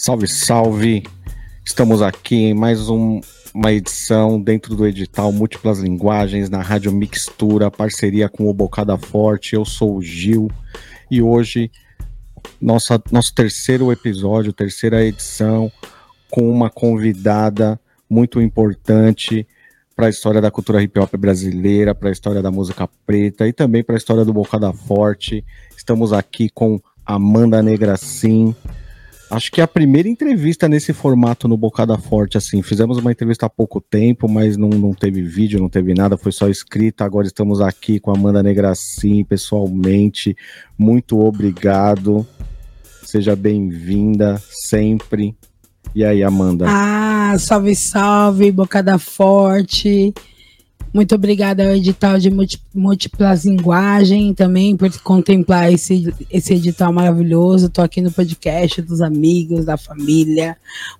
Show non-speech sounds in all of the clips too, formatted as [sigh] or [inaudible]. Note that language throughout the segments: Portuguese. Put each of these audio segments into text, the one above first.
Salve, salve! Estamos aqui em mais um, uma edição dentro do edital Múltiplas Linguagens na Rádio Mixtura, parceria com o Bocada Forte. Eu sou o Gil e hoje nossa, nosso terceiro episódio, terceira edição, com uma convidada muito importante para a história da cultura hip hop brasileira, para a história da música preta e também para a história do Bocada Forte. Estamos aqui com Amanda Negra Sim Acho que a primeira entrevista nesse formato no Bocada Forte, assim. Fizemos uma entrevista há pouco tempo, mas não, não teve vídeo, não teve nada, foi só escrita. Agora estamos aqui com a Amanda Negracim, pessoalmente. Muito obrigado. Seja bem-vinda sempre. E aí, Amanda? Ah, salve, salve, Bocada Forte. Muito obrigada ao edital de múltiplas linguagens também por contemplar esse, esse edital maravilhoso. Estou aqui no podcast dos amigos, da família.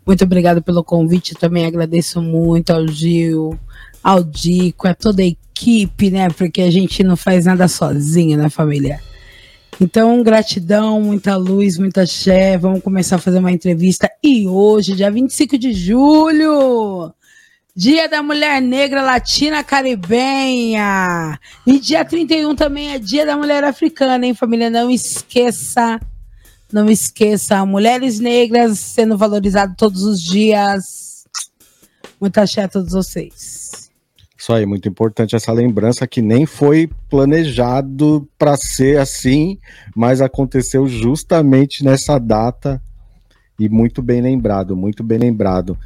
Muito obrigada pelo convite. Também agradeço muito ao Gil, ao Dico, a toda a equipe, né? Porque a gente não faz nada sozinho, né, família? Então, gratidão, muita luz, muita ché. Vamos começar a fazer uma entrevista. E hoje, dia 25 de julho, Dia da Mulher Negra Latina Caribenha. E dia 31 também é Dia da Mulher Africana, hein, família? Não esqueça. Não esqueça. Mulheres negras sendo valorizadas todos os dias. Muita axé a todos vocês. Isso aí, muito importante essa lembrança que nem foi planejado para ser assim, mas aconteceu justamente nessa data e muito bem lembrado, muito bem lembrado.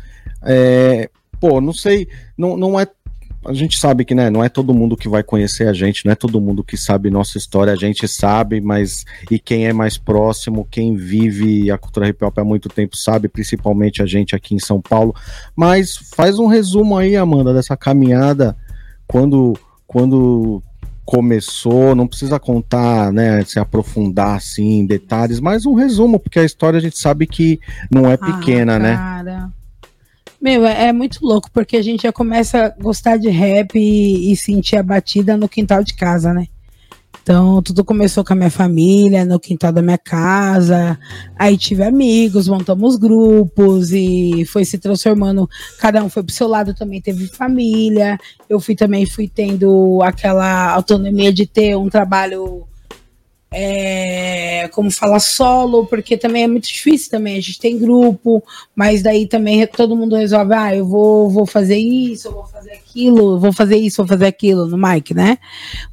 É, pô, não sei, não, não é. A gente sabe que né, não é todo mundo que vai conhecer a gente, não é todo mundo que sabe nossa história, a gente sabe, mas e quem é mais próximo, quem vive a cultura hip hop há muito tempo sabe, principalmente a gente aqui em São Paulo. Mas faz um resumo aí, Amanda, dessa caminhada, quando, quando começou, não precisa contar, né, se aprofundar assim em detalhes, mas um resumo, porque a história a gente sabe que não é ah, pequena, ah, né? Meu, é, é, muito louco, porque a gente já começa a gostar de rap e, e, sentir a batida no quintal de casa, né? Então, tudo começou com a minha família, no quintal da minha casa. Aí tive amigos, montamos grupos e foi se transformando. Cada um foi pro seu lado, também teve família. Eu fui também fui tendo aquela autonomia de ter um trabalho é, como falar solo, porque também é muito difícil também, a gente tem grupo, mas daí também todo mundo resolve, ah, eu vou, vou fazer isso, eu vou fazer aquilo, vou fazer isso, vou fazer aquilo, no mic, né?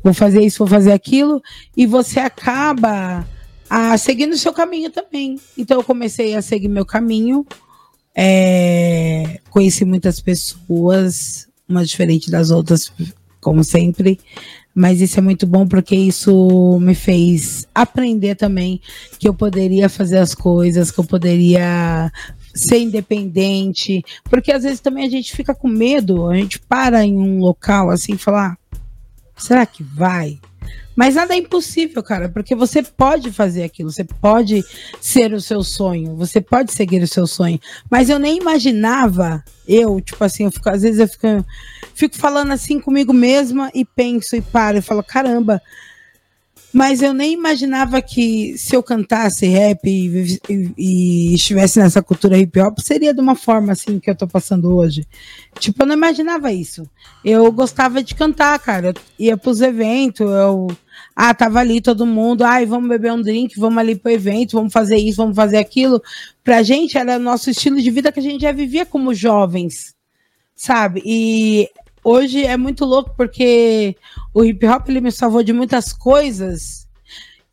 Vou fazer isso, vou fazer aquilo, e você acaba a, seguindo o seu caminho também. Então eu comecei a seguir meu caminho, é, conheci muitas pessoas, umas diferentes das outras, como sempre, mas isso é muito bom porque isso me fez aprender também que eu poderia fazer as coisas, que eu poderia ser independente, porque às vezes também a gente fica com medo, a gente para em um local assim e fala, ah, será que vai? Mas nada é impossível, cara, porque você pode fazer aquilo, você pode ser o seu sonho, você pode seguir o seu sonho. Mas eu nem imaginava, eu, tipo assim, eu fico, às vezes eu fico, fico falando assim comigo mesma e penso e paro e falo, caramba, mas eu nem imaginava que se eu cantasse rap e, e, e, estivesse nessa cultura hip hop, seria de uma forma assim que eu tô passando hoje. Tipo, eu não imaginava isso. Eu gostava de cantar, cara. Eu ia pros eventos, eu ah, tava ali todo mundo, ai, vamos beber um drink, vamos ali pro evento, vamos fazer isso, vamos fazer aquilo. Pra gente era nosso estilo de vida que a gente já vivia como jovens, sabe? E hoje é muito louco porque o hip hop ele me salvou de muitas coisas.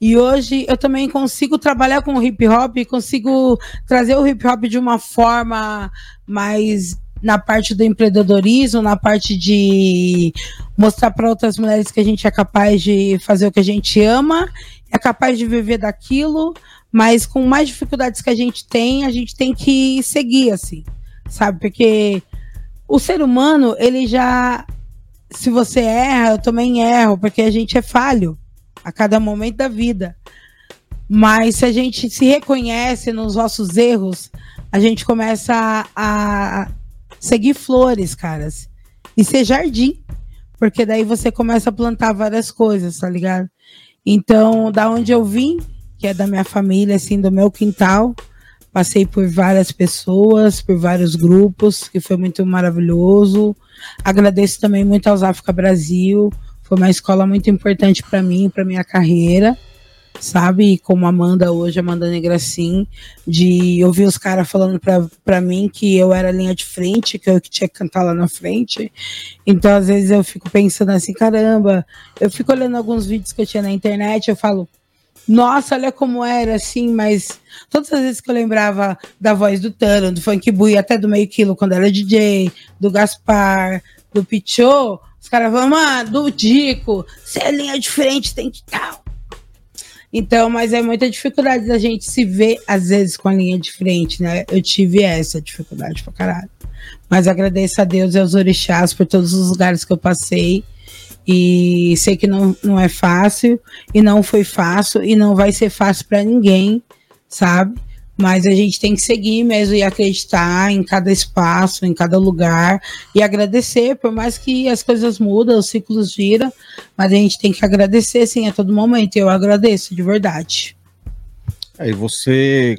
E hoje eu também consigo trabalhar com o hip hop, consigo trazer o hip hop de uma forma mais na parte do empreendedorismo, na parte de mostrar para outras mulheres que a gente é capaz de fazer o que a gente ama, é capaz de viver daquilo, mas com mais dificuldades que a gente tem, a gente tem que seguir assim, sabe? Porque o ser humano, ele já se você erra, eu também erro, porque a gente é falho a cada momento da vida. Mas se a gente se reconhece nos nossos erros, a gente começa a, seguir flores, caras. E ser jardim. Porque daí você começa a plantar várias coisas, tá ligado? Então, da onde eu vim, que é da minha família, assim, do meu quintal, Passei por várias pessoas, por vários grupos, que foi muito maravilhoso. Agradeço também muito aos África Brasil. Foi uma escola muito importante para mim, para minha carreira sabe? Como Amanda hoje, Amanda Negracim, de ouvir os caras falando pra mim que eu era linha de frente, que eu que tinha que cantar lá na frente. Então, às vezes, eu fico pensando assim, caramba, eu fico olhando alguns vídeos que eu tinha na internet, eu falo, nossa, olha como era assim, mas todas as vezes que eu lembrava da voz do Tano, do Funk Bui, até do meio quilo quando era DJ, do Gaspar, do Pichot, os caras falam, mano, do Dico, você é linha de frente, tem que tal. Então, mas é muita dificuldade da gente se ver, às vezes, com a linha de frente, né? Eu tive essa dificuldade pra caralho. Mas agradeço a Deus e aos orixás por todos os lugares que eu passei. E sei que não, não é fácil, e não foi fácil, e não vai ser fácil para ninguém, sabe? Mas a gente tem que seguir mesmo e acreditar em cada espaço, em cada lugar e agradecer, por mais que as coisas mudam, os ciclos giram, mas a gente tem que agradecer sim a todo momento. Eu agradeço de verdade. Aí é, você,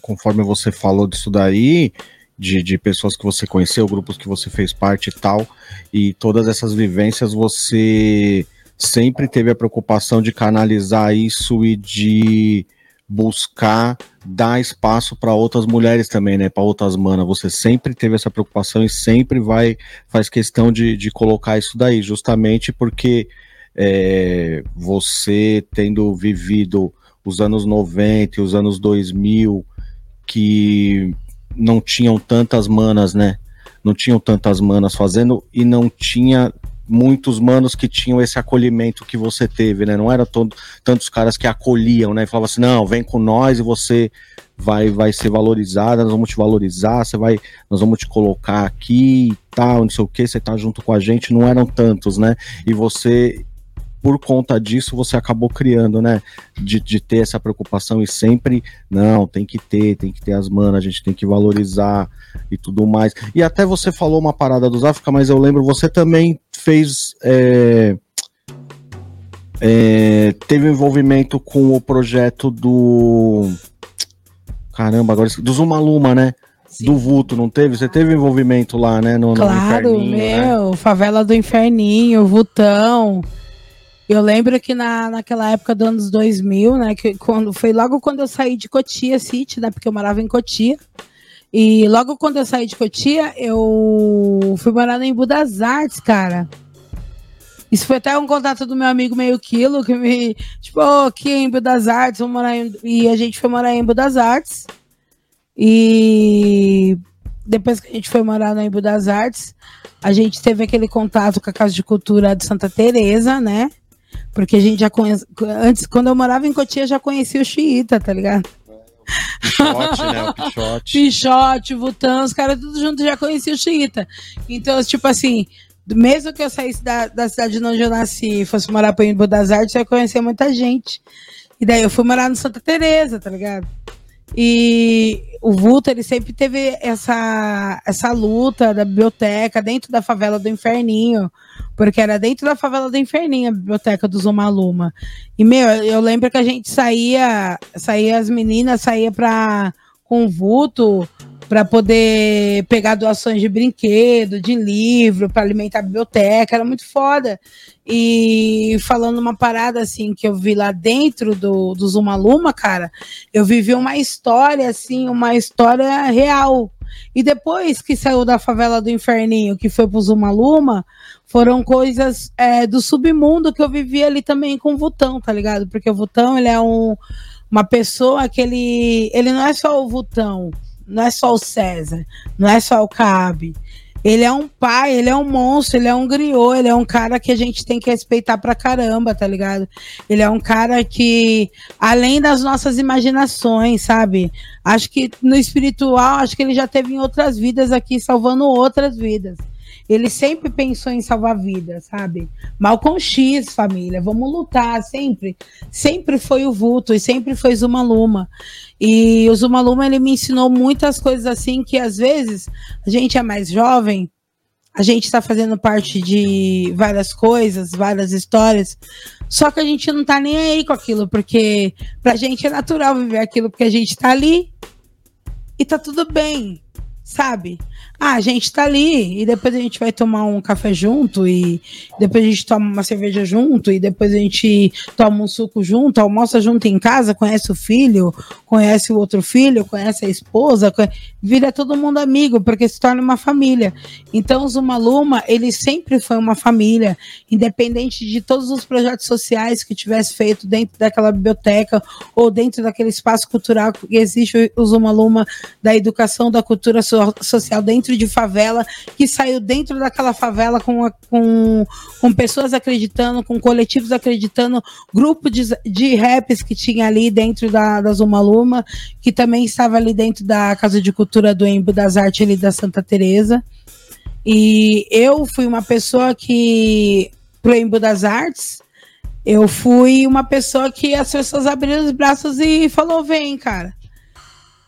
conforme você falou disso daí, de, de pessoas que você conheceu, grupos que você fez parte e tal, e todas essas vivências, você sempre teve a preocupação de canalizar isso e de buscar dar espaço para outras mulheres também, né? Para outras manas. Você sempre teve essa preocupação e sempre vai faz questão de, de colocar isso daí, justamente porque é, você tendo vivido os anos 90 e os anos 2000 que não tinham tantas manas, né? Não tinham tantas manas fazendo e não tinha muitos manos que tinham esse acolhimento que você teve, né? Não era todo, tantos caras que acolhiam, né? E falavam assim, não, vem com nós e você vai vai ser valorizada, nós vamos te valorizar, você vai, nós vamos te colocar aqui e tal, não sei o que, você tá junto com a gente, não eram tantos, né? E você por conta disso você acabou criando, né? De, de ter essa preocupação e sempre, não, tem que ter, tem que ter as manas, a gente tem que valorizar e tudo mais. E até você falou uma parada dos África, mas eu lembro, você também fez. É, é, teve envolvimento com o projeto do. Caramba, agora do Zumaluma, né? Sim. do vulto, não teve? Você teve envolvimento lá, né? No, claro, no né? meu, né? favela do Inferninho, Vultão. Eu lembro que na, naquela época dos anos 2000, né, que quando, foi logo quando eu saí de Cotia City, né, porque eu morava em Cotia. E logo quando eu saí de Cotia, eu fui morar no Embu das Artes, cara. Isso foi até um contato do meu amigo Meio Quilo, que me. Tipo, oh, aqui em Embu das Artes, vamos morar em, E a gente foi morar em Embu das Artes. E depois que a gente foi morar no Embu das Artes, a gente teve aquele contato com a Casa de Cultura de Santa Teresa, né? Porque a gente já conhece. Antes, quando eu morava em Cotia, já conhecia o Xiita, tá ligado? Pichote, né? O [laughs] Pichote. Pichote, Vutan, os caras tudo junto já conheciam o Xiita. Então, tipo assim, mesmo que eu saísse da, da cidade de onde eu nasci e fosse morar para o das Artes, eu ia conhecer muita gente. E daí eu fui morar no Santa Teresa, tá ligado? E o Vulto, ele sempre teve essa, essa luta da biblioteca dentro da favela do Inferninho, porque era dentro da favela do Inferninho a biblioteca do Zomaluma. E, meu, eu lembro que a gente saía, saía as meninas, saía pra, com o Vulto para poder pegar doações de brinquedo, de livro, para alimentar a biblioteca, era muito foda. E falando uma parada assim que eu vi lá dentro do, do Zumaluma, cara, eu vivi uma história assim, uma história real. E depois que saiu da favela do Inferninho, que foi pro Zumaluma, foram coisas é, do submundo que eu vivi ali também com o Vutão, tá ligado? Porque o Vutão, ele é um, uma pessoa que ele, ele não é só o Vutão, não é só o César, não é só o Cabe. Ele é um pai, ele é um monstro, ele é um griot, ele é um cara que a gente tem que respeitar pra caramba, tá ligado? Ele é um cara que, além das nossas imaginações, sabe? Acho que no espiritual, acho que ele já teve em outras vidas aqui, salvando outras vidas. Ele sempre pensou em salvar vidas, sabe? Malcolm X, família, vamos lutar sempre. Sempre foi o vulto e sempre foi Zuma Luma. E o Zuma Luma, ele me ensinou muitas coisas assim que às vezes a gente é mais jovem, a gente está fazendo parte de várias coisas, várias histórias, só que a gente não tá nem aí com aquilo, porque pra gente é natural viver aquilo, porque a gente tá ali, tá tudo bem, sabe? Ah, a gente tá ali e depois a gente vai tomar um café junto e depois a gente toma uma cerveja junto e depois a gente toma um suco junto, almoça junto em casa, conhece o filho, conhece o outro filho, conhece a esposa, vira todo mundo amigo, porque se torna uma família. Então, o Zumaluma, ele sempre foi uma família, independente de todos os projetos sociais que tivesse feito dentro daquela biblioteca ou dentro daquele espaço cultural que existe o Zumaluma da educação, da cultura so social dentro dentro de favela, que saiu dentro daquela favela com, a, com, com pessoas acreditando, com coletivos acreditando, grupo de, de raps que tinha ali dentro da, da Zuma Luma, que também estava ali dentro da Casa de Cultura do Embo das Artes ali da Santa Teresa. E eu fui uma pessoa que, pro Embo das Artes, eu fui uma pessoa que as pessoas abriram os braços e falou: vem, cara.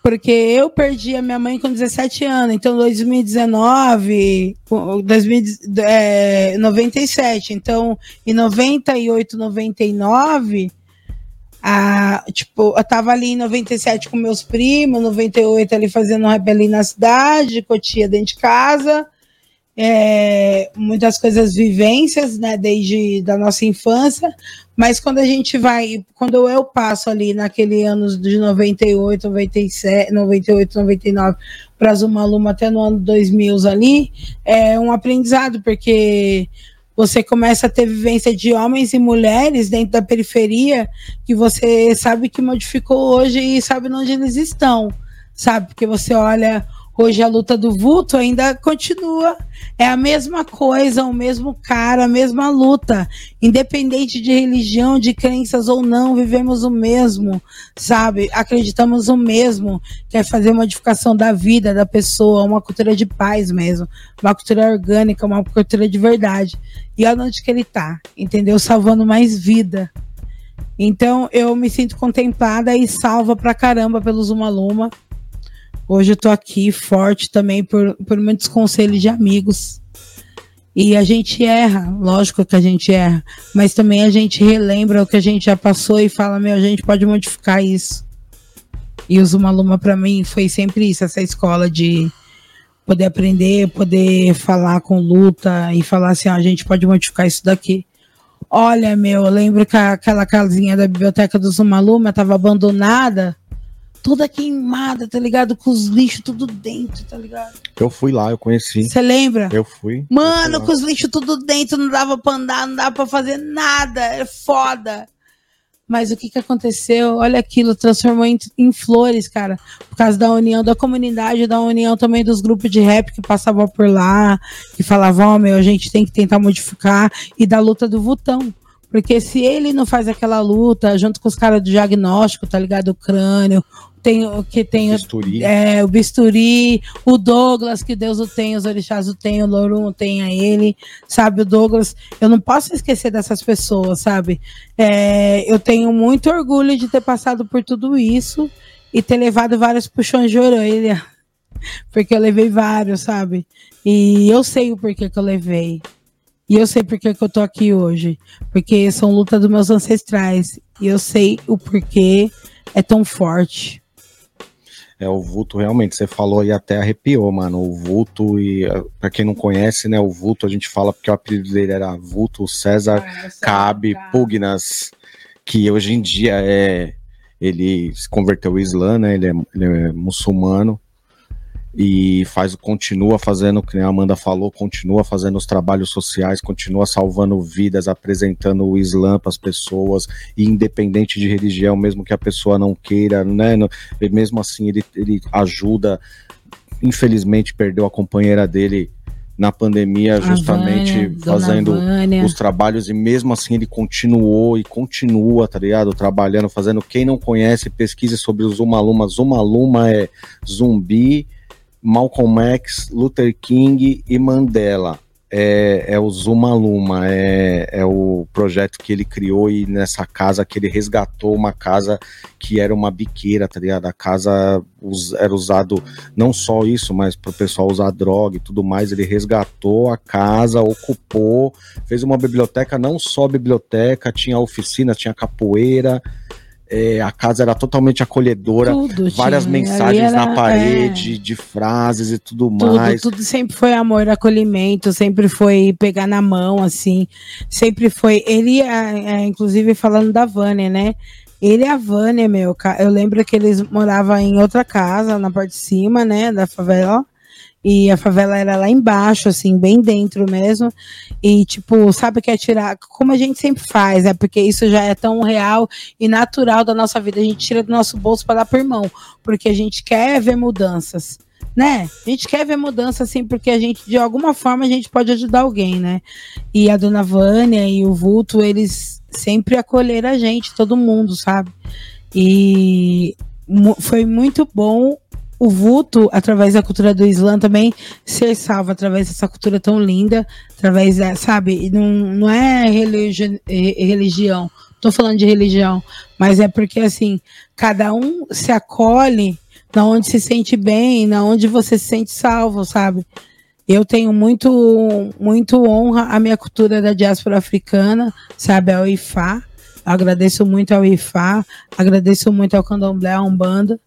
Porque eu perdi a minha mãe com 17 anos, então 2019, 2097, então em 98, 99, a, tipo, eu tava ali em 97 com meus primos, 98 ali fazendo um rap ali na cidade, cotia dentro de casa, é, muitas coisas, vivências, né, desde da nossa infância, mas quando a gente vai, quando eu passo ali naquele anos de 98, 97, 98, 99 para Zuma Luma até no ano 2000 ali, é um aprendizado, porque você começa a ter vivência de homens e mulheres dentro da periferia que você sabe que modificou hoje e sabe onde eles estão, sabe? Porque você olha Hoje a luta do vulto ainda continua. É a mesma coisa, o mesmo cara, a mesma luta. Independente de religião, de crenças ou não, vivemos o mesmo, sabe? Acreditamos o mesmo. Quer fazer modificação da vida da pessoa, uma cultura de paz mesmo. Uma cultura orgânica, uma cultura de verdade. E olha onde que ele tá, entendeu? Salvando mais vida. Então eu me sinto contemplada e salva pra caramba pelo Zuma Luma. Hoje eu tô aqui forte também por, por muitos conselhos de amigos. E a gente erra, lógico que a gente erra, mas também a gente relembra o que a gente já passou e fala, meu, a gente pode modificar isso. E o Zumaluma para mim foi sempre isso, essa escola de poder aprender, poder falar com luta e falar assim, ó, a gente pode modificar isso daqui. Olha, meu, eu lembro que aquela casinha da biblioteca do Zumaluma estava abandonada toda queimada, tá ligado? Com os lixos tudo dentro, tá ligado? Eu fui lá, eu conheci. Você lembra? Eu fui. Mano, eu fui com os lixos tudo dentro, não dava pra andar, não dava pra fazer nada, é foda. Mas o que que aconteceu? Olha aquilo, transformou em, em, flores, cara. Por causa da união da comunidade, da união também dos grupos de rap que passavam por lá, que falavam, ó, oh, meu, a gente tem que tentar modificar, e da luta do Vutão. Porque se ele não faz aquela luta junto com os caras do diagnóstico, tá ligado? O crânio, tem o que tem bisturi. É, o bisturi, o Douglas, que Deus o tem, os orixás o tem, o Lorum tem a ele, sabe? O Douglas, eu não posso esquecer dessas pessoas, sabe? É, eu tenho muito orgulho de ter passado por tudo isso e ter levado vários puxões de orelha, [laughs] porque eu levei vários, sabe? E eu sei o porquê que eu levei. E eu sei porquê que eu tô aqui hoje. Porque são lutas dos meus ancestrais. E eu sei o porquê é tão forte. É, o Vulto realmente, você falou e até arrepiou, mano. O Vulto, e eh, para quem não conhece, né, o Vulto a gente fala porque o apelido dele era Vulto César ah, Cabe Pugnas, que hoje em dia é. Ele se converteu ao Islã, né? Ele é, ele é muçulmano e faz continua fazendo, que a Amanda falou, continua fazendo os trabalhos sociais, continua salvando vidas, apresentando o Islã para as pessoas, e independente de religião, mesmo que a pessoa não queira, né? Mesmo assim, ele, ele ajuda. Infelizmente, perdeu a companheira dele na pandemia, justamente Vânia, fazendo os trabalhos, e mesmo assim ele continuou e continua, tá ligado? Trabalhando, fazendo. Quem não conhece, pesquise sobre o Zumaluma. Zumaluma é zumbi Malcolm X, Luther King e Mandela. É, é o Zuma Luma, é, é o projeto que ele criou e nessa casa que ele resgatou uma casa que era uma biqueira, tá ligado? A casa era usado não só isso, mas para o pessoal usar droga e tudo mais. Ele resgatou a casa, ocupou, fez uma biblioteca, não só biblioteca, tinha oficina, tinha capoeira, é, a casa era totalmente acolhedora, Tudo várias tinha. mensagens era- na parede, de frases e tudo, mais. Tudo, tudo sempre foi amor, acolhimento, sempre foi pegar na mão, assim, sempre foi. Ele, é, é, inclusive, falando da Vânia, né? Ele e a Vânia, meu, eu lembro que eles moravam em outra casa, na parte de cima, né, da favela. E a favela era lá embaixo, assim, bem dentro mesmo. E, tipo, sabe que é tirar, como a gente sempre faz, né? Porque isso já é tão real e natural da nossa vida. A gente tira do nosso bolso para dar pro irmão, porque a gente quer ver mudanças né? A gente quer ver mudança assim, porque a gente, de alguma forma, a gente pode ajudar alguém, né? E a dona Vânia e o Vulto, eles sempre acolheram a gente, todo mundo, sabe? E foi muito bom o Vulto, através da cultura do Islã, também ser salvo através dessa cultura tão linda, através da, sabe? Não, não é religi eh, religião, tô falando de religião, mas é porque, assim, cada um se acolhe na onde se sente bem, na onde você se sente salvo, sabe? Eu tenho muito, muito honra à minha cultura da diáspora africana, sabe, ao IFA. Agradeço muito ao IFA, agradeço muito ao Candomblé, à Umbanda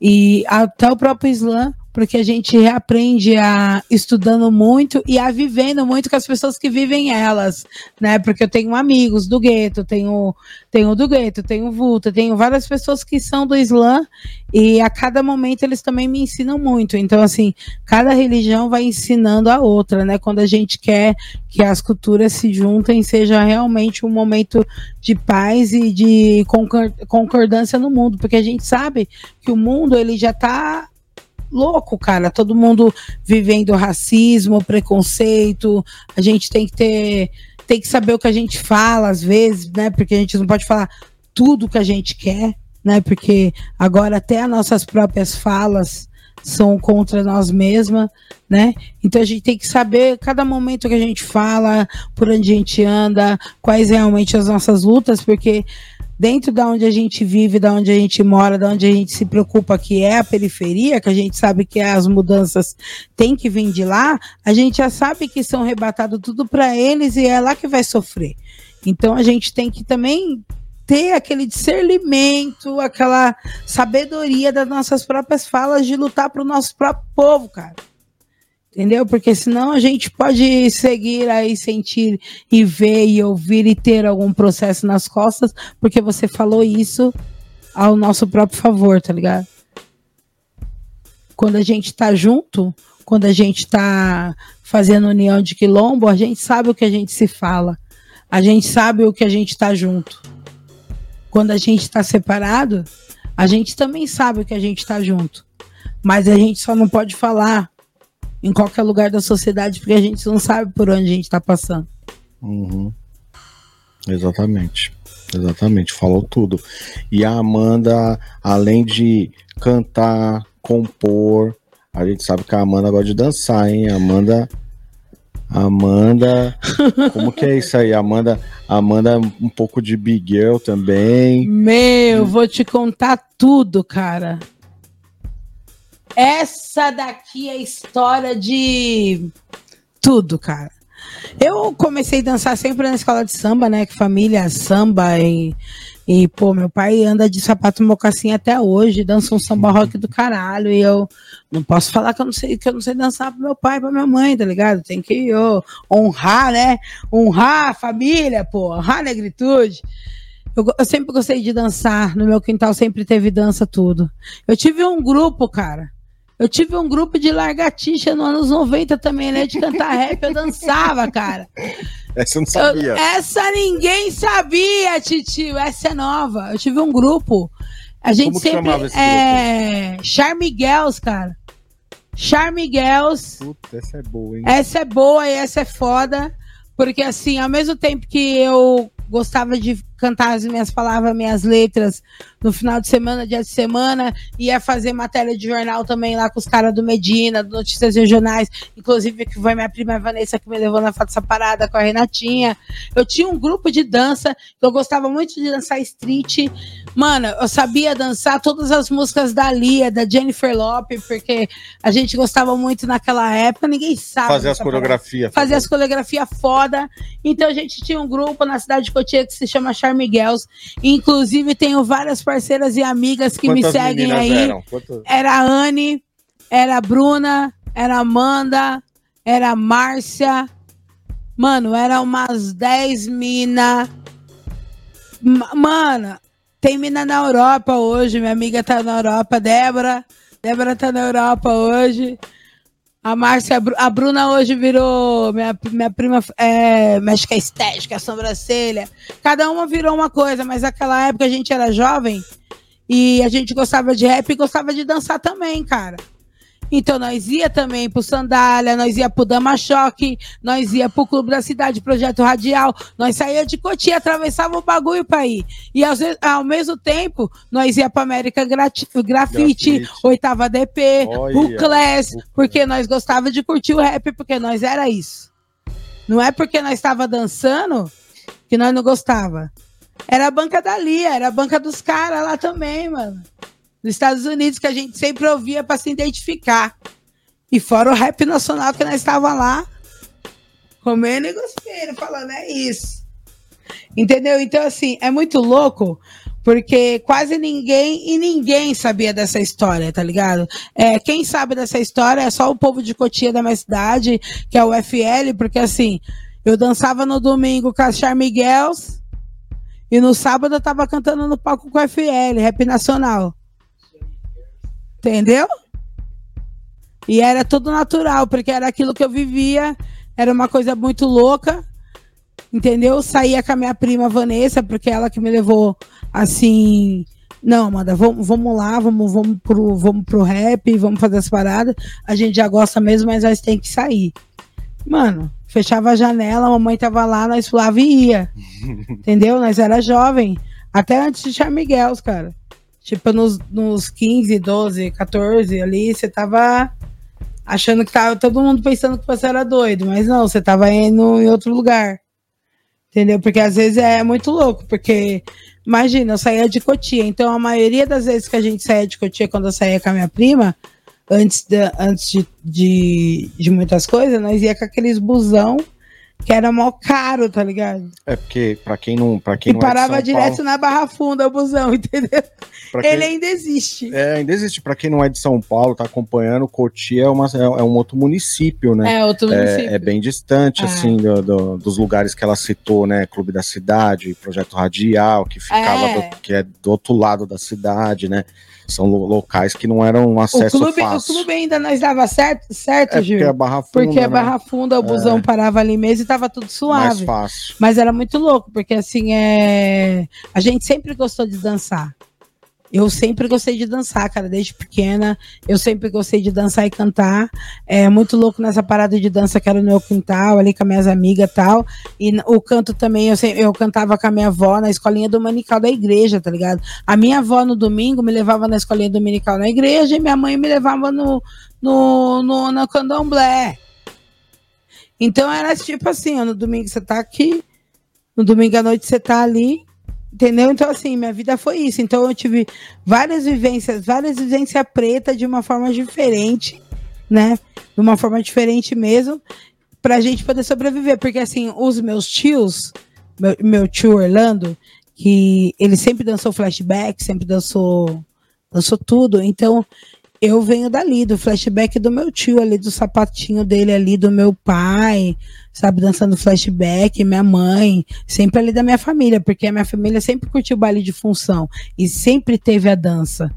e até o próprio Islã, porque a gente reaprende a estudando muito e a vivendo muito com as pessoas que vivem elas, né? Porque eu tenho amigos do gueto, tenho tenho do gueto, tenho vulta, tenho várias pessoas que são do Islã e a cada momento eles também me ensinam muito. Então assim, cada religião vai ensinando a outra, né? Quando a gente quer que as culturas se juntem, seja realmente um momento de paz e de concor- concordância no mundo, porque a gente sabe que o mundo ele já está louco, cara. Todo mundo vivendo racismo, preconceito. A gente tem que ter, tem que saber o que a gente fala às vezes, né? Porque a gente não pode falar tudo que a gente quer, né? Porque agora até as nossas próprias falas são contra nós mesmas, né? Então a gente tem que saber cada momento que a gente fala, por onde a gente anda, quais realmente as nossas lutas, porque dentro da onde a gente vive, da onde a gente mora, da onde a gente se preocupa, que é a periferia, que a gente sabe que as mudanças têm que vir de lá, a gente já sabe que são rebatados tudo para eles e é lá que vai sofrer. Então a gente tem que também ter aquele discernimento, aquela sabedoria das nossas próprias falas de lutar para o nosso próprio povo, cara. Entendeu? Porque senão a gente pode seguir aí, sentir e ver e ouvir e ter algum processo nas costas, porque você falou isso ao nosso próprio favor, tá ligado? Quando a gente tá junto, quando a gente tá fazendo união de quilombo, a gente sabe o que a gente se fala. A gente sabe o que a gente tá junto. Quando a gente tá separado, a gente também sabe o que a gente tá junto. Mas a gente só não pode falar em qualquer lugar da sociedade, porque a gente não sabe por onde a gente está passando. Uhum. Exatamente. Exatamente, falou tudo. E a Amanda, além de cantar, compor, a gente sabe que a Amanda gosta de dançar, hein? Amanda. Amanda. [laughs] Como que é isso aí? Amanda, Amanda um pouco de Big Girl também. Meu, vou te contar tudo, cara. Essa daqui é história de tudo, cara. Eu comecei a dançar sempre na escola de samba, né? Que família samba e, e pô, meu pai anda de sapato mocassim até hoje, dança um samba rock do caralho e eu não posso falar que eu não sei que eu não sei dançar pro meu pai, pra minha mãe, tá ligado? Tem que ô, honrar, né? Honrar a família, pô, honrar a negritude. Eu, eu sempre gostei de dançar, no meu quintal sempre teve dança tudo. Eu tive um grupo, cara. Eu tive um grupo de largatixa nos anos 90 também, né? De cantar [laughs] rap, eu dançava, cara. Essa eu não Eu- sabia. essa ninguém sabia, titio. Essa é nova. Eu tive um grupo. A gente Como sempre. chamava esse é. Charme Girls, cara. Charme Girls. Puta, essa é boa, hein? Essa é boa e essa é foda. Porque, assim, ao mesmo tempo que eu gostava de cantar as minhas palavras, minhas letras no final de semana, dia de semana, ia fazer matéria de jornal também lá com os caras do Medina, do Notícias Regionais, inclusive que foi minha prima Vanessa que me levou na essa parada com a Renatinha. Eu tinha um grupo de dança, que eu gostava muito de dançar street. Mano, eu sabia dançar todas as músicas da Lia, da Jennifer Lopez, porque a gente gostava muito naquela época, ninguém sabe. Fazer as coreografias. fazer as coreografias foda. Então a gente tinha um grupo na cidade de Cotia que se chama Charme Charmiguels. Inclusive, tenho várias parceiras e amigas que Quantas me seguem aí. Era a Anne, era a Bruna, era a Amanda, era a Márcia. Mano, era umas 10 mina. Mano, tem mina na Europa hoje. Minha amiga tá na Europa, Débora. Débora tá na Europa hoje. A Márcia, a Bruna hoje virou. Minha, minha prima é, a estética, a sobrancelha. Cada uma virou uma coisa, mas naquela época a gente era jovem e a gente gostava de rap e gostava de dançar também, cara. Então nós ia também pro Sandália, nós ia pro Dama Choque, nós ia pro Clube da Cidade, Projeto Radial, nós saía de Cotia, atravessava o bagulho pra ir. E ao, ao mesmo tempo, nós ia pra América Grafite, Grafite. Oitava DP, Olha, o Class, porque nós gostava de curtir o rap, porque nós era isso. Não é porque nós estava dançando que nós não gostava. Era a banca dali, era a banca dos caras lá também, mano nos Estados Unidos que a gente sempre ouvia para se identificar. E fora o rap nacional que nós estava lá, comendo e gospendo, falando, é isso. Entendeu? Então, assim, é muito louco, porque quase ninguém e ninguém sabia dessa história, tá ligado? É, quem sabe dessa história é só o povo de Cotia da minha cidade, que é o FL, porque assim, eu dançava no domingo com a Charmiguels e no sábado eu tava cantando no palco com o FL, rap nacional. Entendeu? E era tudo natural, porque era aquilo que eu vivia, era uma coisa muito louca, entendeu? Saía com a minha prima Vanessa, porque ela que me levou assim. Não, Amanda, vamos, vamos lá, vamos, vamos, pro, vamos pro rap, vamos fazer as paradas. A gente já gosta mesmo, mas nós tem que sair. Mano, fechava a janela, a mamãe tava lá, nós pulava e ia. [laughs] entendeu? Nós era jovem. Até antes de Charmiguels, cara. Tipo, nos, nos 15, 12, 14 ali, você tava achando que tava todo mundo pensando que você era doido, mas não, você tava indo em outro lugar. Entendeu? Porque às vezes é muito louco, porque imagina, eu saía de Cotia, então a maioria das vezes que a gente saía de Cotia quando eu saía com a minha prima, antes de, antes de, de, de muitas coisas, nós ia com aqueles busão que era mó caro, tá ligado? É porque, pra quem não. Pra quem e não parava é direto Paulo, na Barra Funda o busão, [laughs] entendeu? Quem, Ele ainda existe. É, ainda existe. Pra quem não é de São Paulo, tá acompanhando, Cotia é, uma, é, é um outro município, né? É, outro município. É, é bem distante, é. assim, do, do, dos lugares que ela citou, né? Clube da Cidade, Projeto Radial, que ficava, é. do, que é do outro lado da cidade, né? São locais que não eram acesso o clube, fácil. O clube ainda nós dava certo, certo é Gil? Porque a Barra Funda, Porque a né? Barra Funda, o busão é. parava ali mesmo e tava tudo suave. Mais fácil. Mas era muito louco, porque assim, é... a gente sempre gostou de dançar. Eu sempre gostei de dançar, cara, desde pequena. Eu sempre gostei de dançar e cantar. É muito louco nessa parada de dança que era no meu quintal, ali com as minhas amigas e tal. E o canto também, eu, eu cantava com a minha avó na escolinha dominical da igreja, tá ligado? A minha avó no domingo me levava na escolinha dominical na igreja e minha mãe me levava no, no, no, candomblé. Então era tipo assim, no domingo você tá aqui, no domingo à noite você tá ali, Entendeu? Então, assim, minha vida foi isso. Então, eu tive várias vivências, várias vivências preta de uma forma diferente, né? De uma forma diferente mesmo, pra gente poder sobreviver. Porque, assim, os meus tios, meu, meu tio Orlando, que ele sempre dançou flashback, sempre dançou, dançou tudo. Então, eu venho dali, do flashback do meu tio ali, do sapatinho dele ali, do meu pai, sabe, dançando flashback, minha mãe, sempre ali da minha família, porque a minha família sempre curtiu baile de função e sempre teve a dança.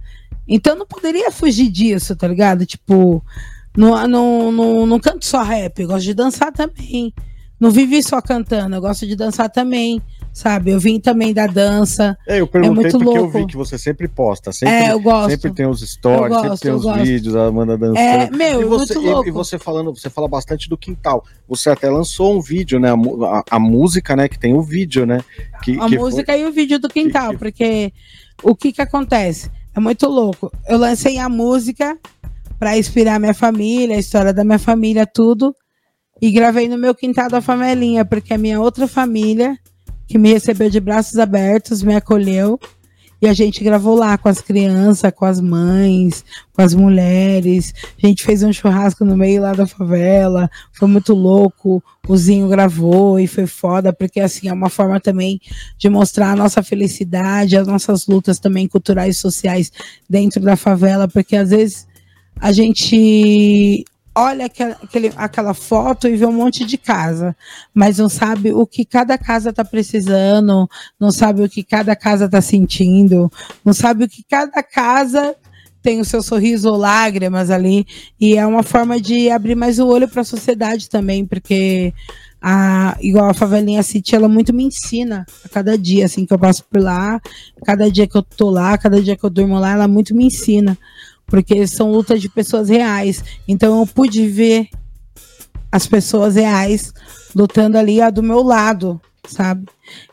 Então não poderia fugir disso, tá ligado? Tipo, não, não, não, não canto só rap, eu gosto de dançar também. Não vivi só cantando, eu gosto de dançar também sabe? Eu vim também da dança. É, eu perguntei é porque louco. eu vi que você sempre posta. Sempre, é, eu gosto. Sempre tem os stories, gosto, sempre tem os gosto. vídeos, a Amanda dançando. É, meu, e você, muito louco. E, você falando, você fala bastante do quintal. Você até lançou um vídeo, né? A, a, a música, né? Que tem o vídeo, né? Que, a que música foi... e o vídeo do quintal, que, porque o que que acontece? É muito louco. Eu lancei a música para inspirar minha família, a história da minha família, tudo. E gravei no meu quintal da famelinha, porque a minha outra família que me recebeu de braços abertos, me acolheu E a gente gravou lá com as crianças, com as mães, com as mulheres. A gente fez um churrasco no meio lá da favela. Foi muito louco. O Zinho gravou e foi foda, porque assim é uma forma também de mostrar a nossa felicidade, as nossas lutas também culturais e sociais dentro da favela, porque às vezes a gente olha aquele, aquela foto e vê um monte de casa, mas não sabe o que cada casa está precisando, não sabe o que cada casa está sentindo, não sabe o que cada casa tem o seu sorriso ou lágrimas ali, e é uma forma de abrir mais o olho para a sociedade também, porque a, igual a favelinha City, ela muito me ensina a cada dia, assim, que eu passo por lá, cada dia que eu tô lá, cada dia que eu durmo lá, ela muito me ensina porque são lutas de pessoas reais. Então eu pude ver as pessoas reais lutando ali do meu lado, sabe?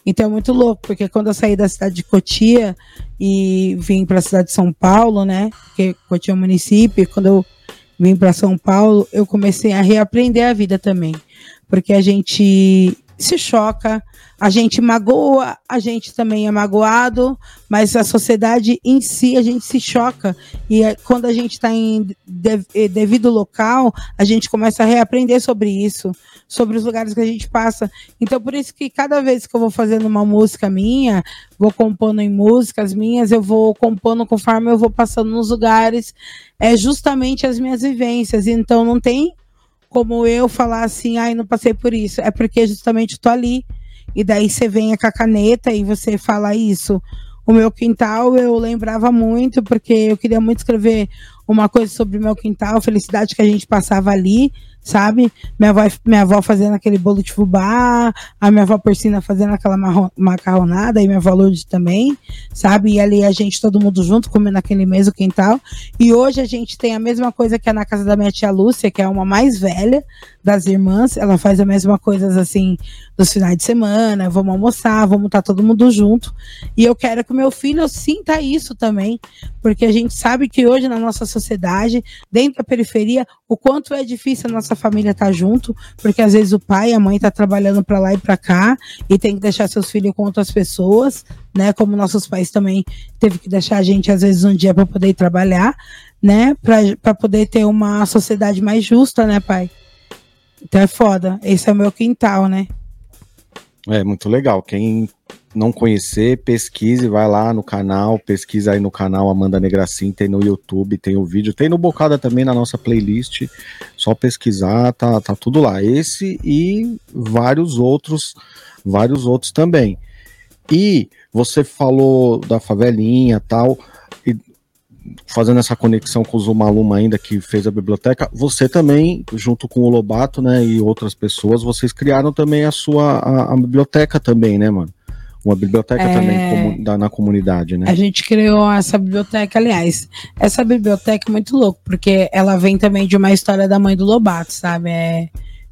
Então é muito louco, porque quando eu saí da cidade de Cotia e vim para a cidade de São Paulo, né? Porque Cotia é um município, quando eu vim para São Paulo, eu comecei a reaprender a vida também. Porque a gente se choca, a gente magoa, a gente também é magoado, mas a sociedade em si a gente se choca. E é, quando a gente está em eh, devido local, a gente começa a reaprender sobre isso, sobre os lugares que a gente passa. Então, por isso que cada vez que eu vou fazendo uma música minha, vou compondo em músicas minhas, eu vou compondo conforme eu vou passando nos lugares, é justamente as minhas vivências. Então, não tem como eu falar assim, ai, não passei por isso. É porque justamente estou ali. E daí você vem com a caneta e você fala isso. O meu quintal eu lembrava muito, porque eu queria muito escrever uma coisa sobre o meu quintal, a felicidade que a gente passava ali sabe? Minha avó, minha avó fazendo aquele bolo de fubá, a minha avó Porcina fazendo aquela macarronada, e minha avó Lourdes também, sabe? E ali a gente, todo mundo junto, comendo aquele mesmo quintal. E hoje a gente tem a mesma coisa que é na casa da minha tia Lúcia, que é uma mais velha das irmãs, ela faz a mesma coisa assim nos finais de semana, vamos almoçar, vamos estar todo mundo junto. E eu quero que o meu filho sinta isso também, porque a gente sabe que hoje na nossa sociedade, dentro da periferia, o quanto é difícil a nossa família estar tá junto, porque às vezes o pai e a mãe tá trabalhando para lá e para cá e tem que deixar seus filhos com outras pessoas, né? Como nossos pais também teve que deixar a gente às vezes um dia para poder ir trabalhar, né? Para poder ter uma sociedade mais justa, né, pai? Então é foda. Esse é o meu quintal, né? É muito legal. Quem não conhecer, pesquise, vai lá no canal, pesquisa aí no canal Amanda Negracin, tem no YouTube, tem o vídeo, tem no Bocada também na nossa playlist. Só pesquisar, tá, tá tudo lá. Esse e vários outros, vários outros também. E você falou da favelinha tal, e fazendo essa conexão com o Zumaluma ainda que fez a biblioteca, você também, junto com o Lobato, né, e outras pessoas, vocês criaram também a sua a, a biblioteca também, né, mano? Uma biblioteca é... também da, na comunidade, né? A gente criou essa biblioteca, aliás, essa biblioteca é muito louco, porque ela vem também de uma história da mãe do Lobato, sabe? É,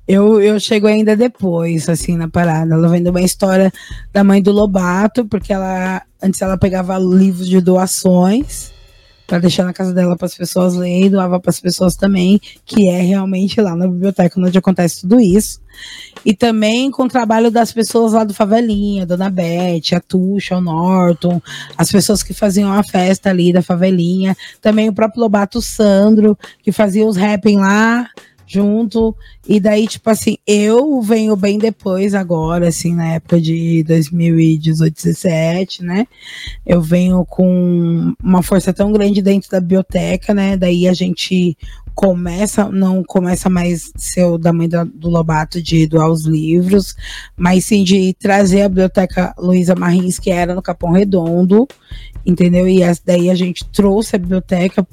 eu, eu chego ainda depois, assim, na parada. Ela vem de uma história da mãe do Lobato, porque ela antes ela pegava livros de doações para deixar na casa dela para as pessoas lerem, doava para as pessoas também, que é realmente lá na biblioteca onde acontece tudo isso. E também com o trabalho das pessoas lá do Favelinha, Dona Beth, a Tuxa, o Norton, as pessoas que faziam a festa ali da Favelinha, também o próprio Lobato Sandro, que fazia os rapping lá, junto. E daí, tipo assim, eu venho bem depois, agora, assim, na época de 2018, 17, né? Eu venho com uma força tão grande dentro da biblioteca, né? Daí a gente começa, não começa mais ser o da mãe do Lobato de doar os livros, mas sim de trazer a biblioteca Luísa Marins, que era no Capão Redondo, entendeu? E daí a gente trouxe a biblioteca,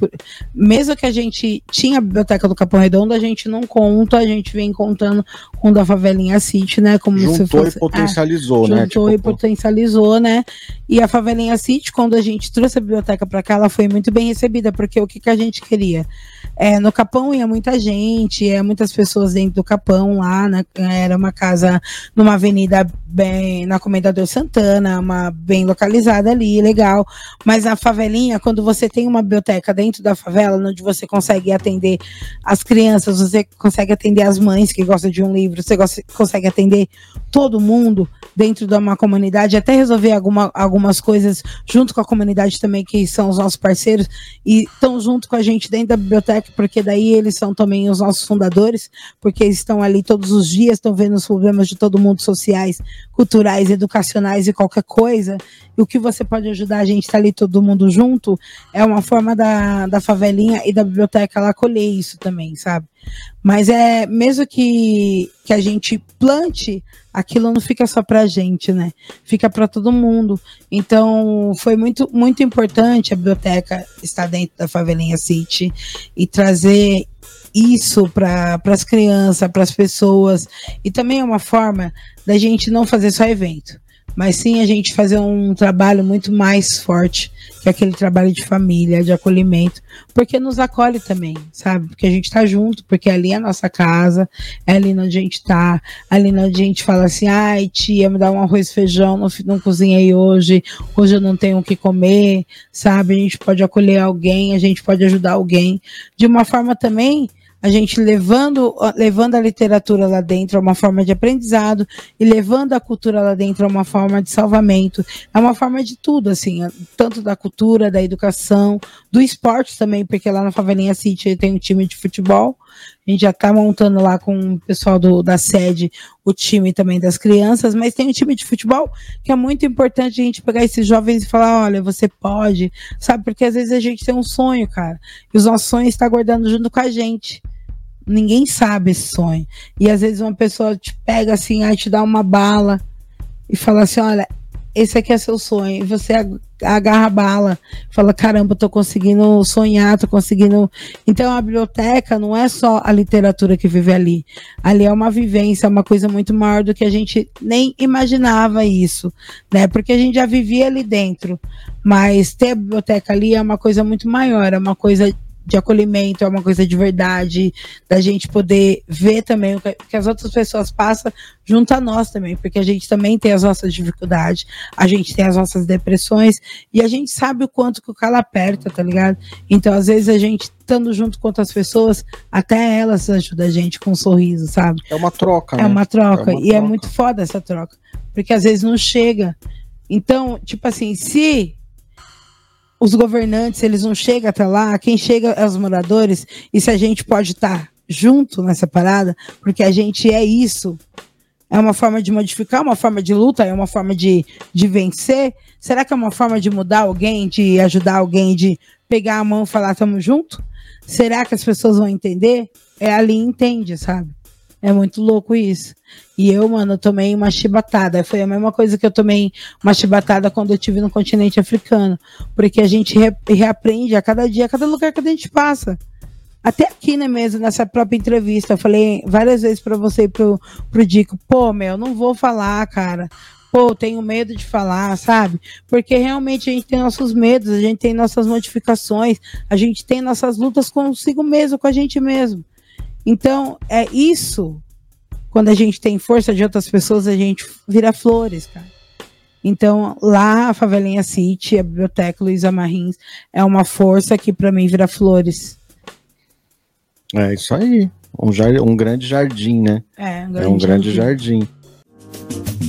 mesmo que a gente tinha a biblioteca do Capão Redondo, a gente não conta, a gente vem contando com da Favelinha City, né? Como juntou se fosse, e potencializou, é, né? Juntou tipo, e potencializou, né? E a Favelinha City, quando a gente trouxe a biblioteca para cá, ela foi muito bem recebida, porque o que, que a gente queria? É, no Capão ia muita gente, é muitas pessoas dentro do Capão lá, né? era uma casa numa avenida bem na Comendador Santana, uma bem localizada ali, legal. Mas na favelinha, quando você tem uma biblioteca dentro da favela, onde você consegue atender as crianças, você consegue atender as mães que gostam de um livro, você gosta, consegue atender todo mundo dentro de uma comunidade, até resolver alguma, algumas coisas junto com a comunidade também, que são os nossos parceiros, e estão junto com a gente dentro da biblioteca, porque daí eles são também os nossos fundadores, porque estão ali todos os dias, estão vendo os problemas de todo mundo sociais, culturais, educacionais e qualquer coisa, e o que você pode ajudar a gente estar tá ali todo mundo junto, é uma forma da, da favelinha e da biblioteca lá colher isso também, sabe? Mas é mesmo que, que a gente plante, aquilo não fica só para a gente, né? Fica para todo mundo. Então foi muito, muito importante a biblioteca estar dentro da Favelinha City e trazer isso para as crianças, para as pessoas. E também é uma forma da gente não fazer só evento mas sim a gente fazer um trabalho muito mais forte que aquele trabalho de família, de acolhimento, porque nos acolhe também, sabe? Porque a gente está junto, porque ali é a nossa casa, é ali onde a gente está, ali onde a gente fala assim, ai tia, me dá um arroz e feijão, não, não cozinhei hoje, hoje eu não tenho o que comer, sabe? A gente pode acolher alguém, a gente pode ajudar alguém, de uma forma também a gente levando, levando a literatura lá dentro é uma forma de aprendizado e levando a cultura lá dentro é uma forma de salvamento. É uma forma de tudo, assim, tanto da cultura, da educação, do esporte também, porque lá na Favelinha City tem um time de futebol. A gente já está montando lá com o pessoal do, da sede o time também das crianças, mas tem um time de futebol que é muito importante a gente pegar esses jovens e falar: olha, você pode, sabe? Porque às vezes a gente tem um sonho, cara, e os nossos sonhos estão guardando junto com a gente ninguém sabe esse sonho. E às vezes uma pessoa te pega assim, aí te dá uma bala e fala assim: olha, esse aqui é seu sonho. E você agarra a bala, fala: caramba, tô conseguindo sonhar, tô conseguindo. Então a biblioteca não é só a literatura que vive ali. Ali é uma vivência, é uma coisa muito maior do que a gente nem imaginava isso, né? Porque a gente já vivia ali dentro. Mas ter a biblioteca ali é uma coisa muito maior, é uma coisa de acolhimento, é uma coisa de verdade, da gente poder ver também o que, as outras pessoas passam junto a nós também, porque a gente também tem as nossas dificuldades, a gente tem as nossas depressões e a gente sabe o quanto que o calo aperta, tá ligado? Então, às vezes, a gente estando junto com outras pessoas, até elas ajudam a gente com um sorriso, sabe? É uma troca, É né? uma troca, é uma e é troca. é muito foda essa troca, porque às vezes não chega. Então, tipo assim, se os governantes, eles não chegam até lá, quem chega é os moradores, e se a gente pode estar tá junto nessa parada, porque a gente é isso, é uma forma de modificar, uma forma de luta, é uma forma de, de vencer, será que é uma forma de mudar alguém, de ajudar alguém, de pegar a mão e falar, tamo junto? Será que as pessoas vão entender? É ali entende, sabe? É muito louco isso. E eu, mano, tomei uma chibatada. Foi a mesma coisa que eu tomei uma chibatada quando eu tive no continente africano. Porque a gente re reaprende a cada dia, a cada lugar que a gente passa. Até aqui, né, mesmo, nessa própria entrevista, eu falei várias vezes para você e pro, pro Dico, pô, meu, não vou falar, cara. Pô, tenho medo de falar, sabe? Porque realmente a gente tem nossos medos, a gente tem nossas modificações, a gente tem nossas lutas consigo mesmo, com a gente mesmo. Então, é isso. Quando a gente tem força de outras pessoas, a gente vira flores, cara. Então, lá a Favelinha City, a Biblioteca Luiza Marins, é uma força que para mim vira flores. É isso aí. Um, jar, um grande jardim, né? É, um grande, é um grande jardim. jardim.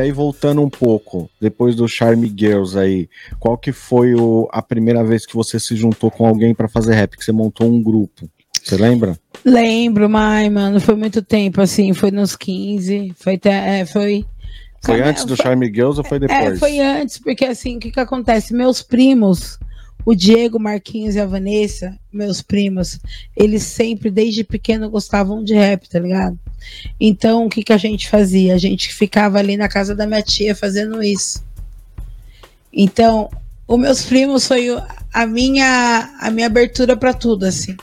Aí, voltando um pouco, depois do Charme Girls aí, qual que foi o, a primeira vez que você se juntou com alguém para fazer rap? Que você montou um grupo? Você lembra? Lembro, mas, mano, foi muito tempo, assim, foi nos 15, foi até, é, foi... Foi antes do Charme Girls ou foi é, depois? É, foi antes, porque assim, o que que acontece? Meus primos, o Diego, Marquinhos e a Vanessa, meus primos, eles sempre, desde pequeno, gostavam de rap, tá ligado? Então, o que que a gente fazia? A gente ficava ali na casa da minha tia fazendo isso. Então, os meus primos foi a minha, a minha abertura para tudo, assim.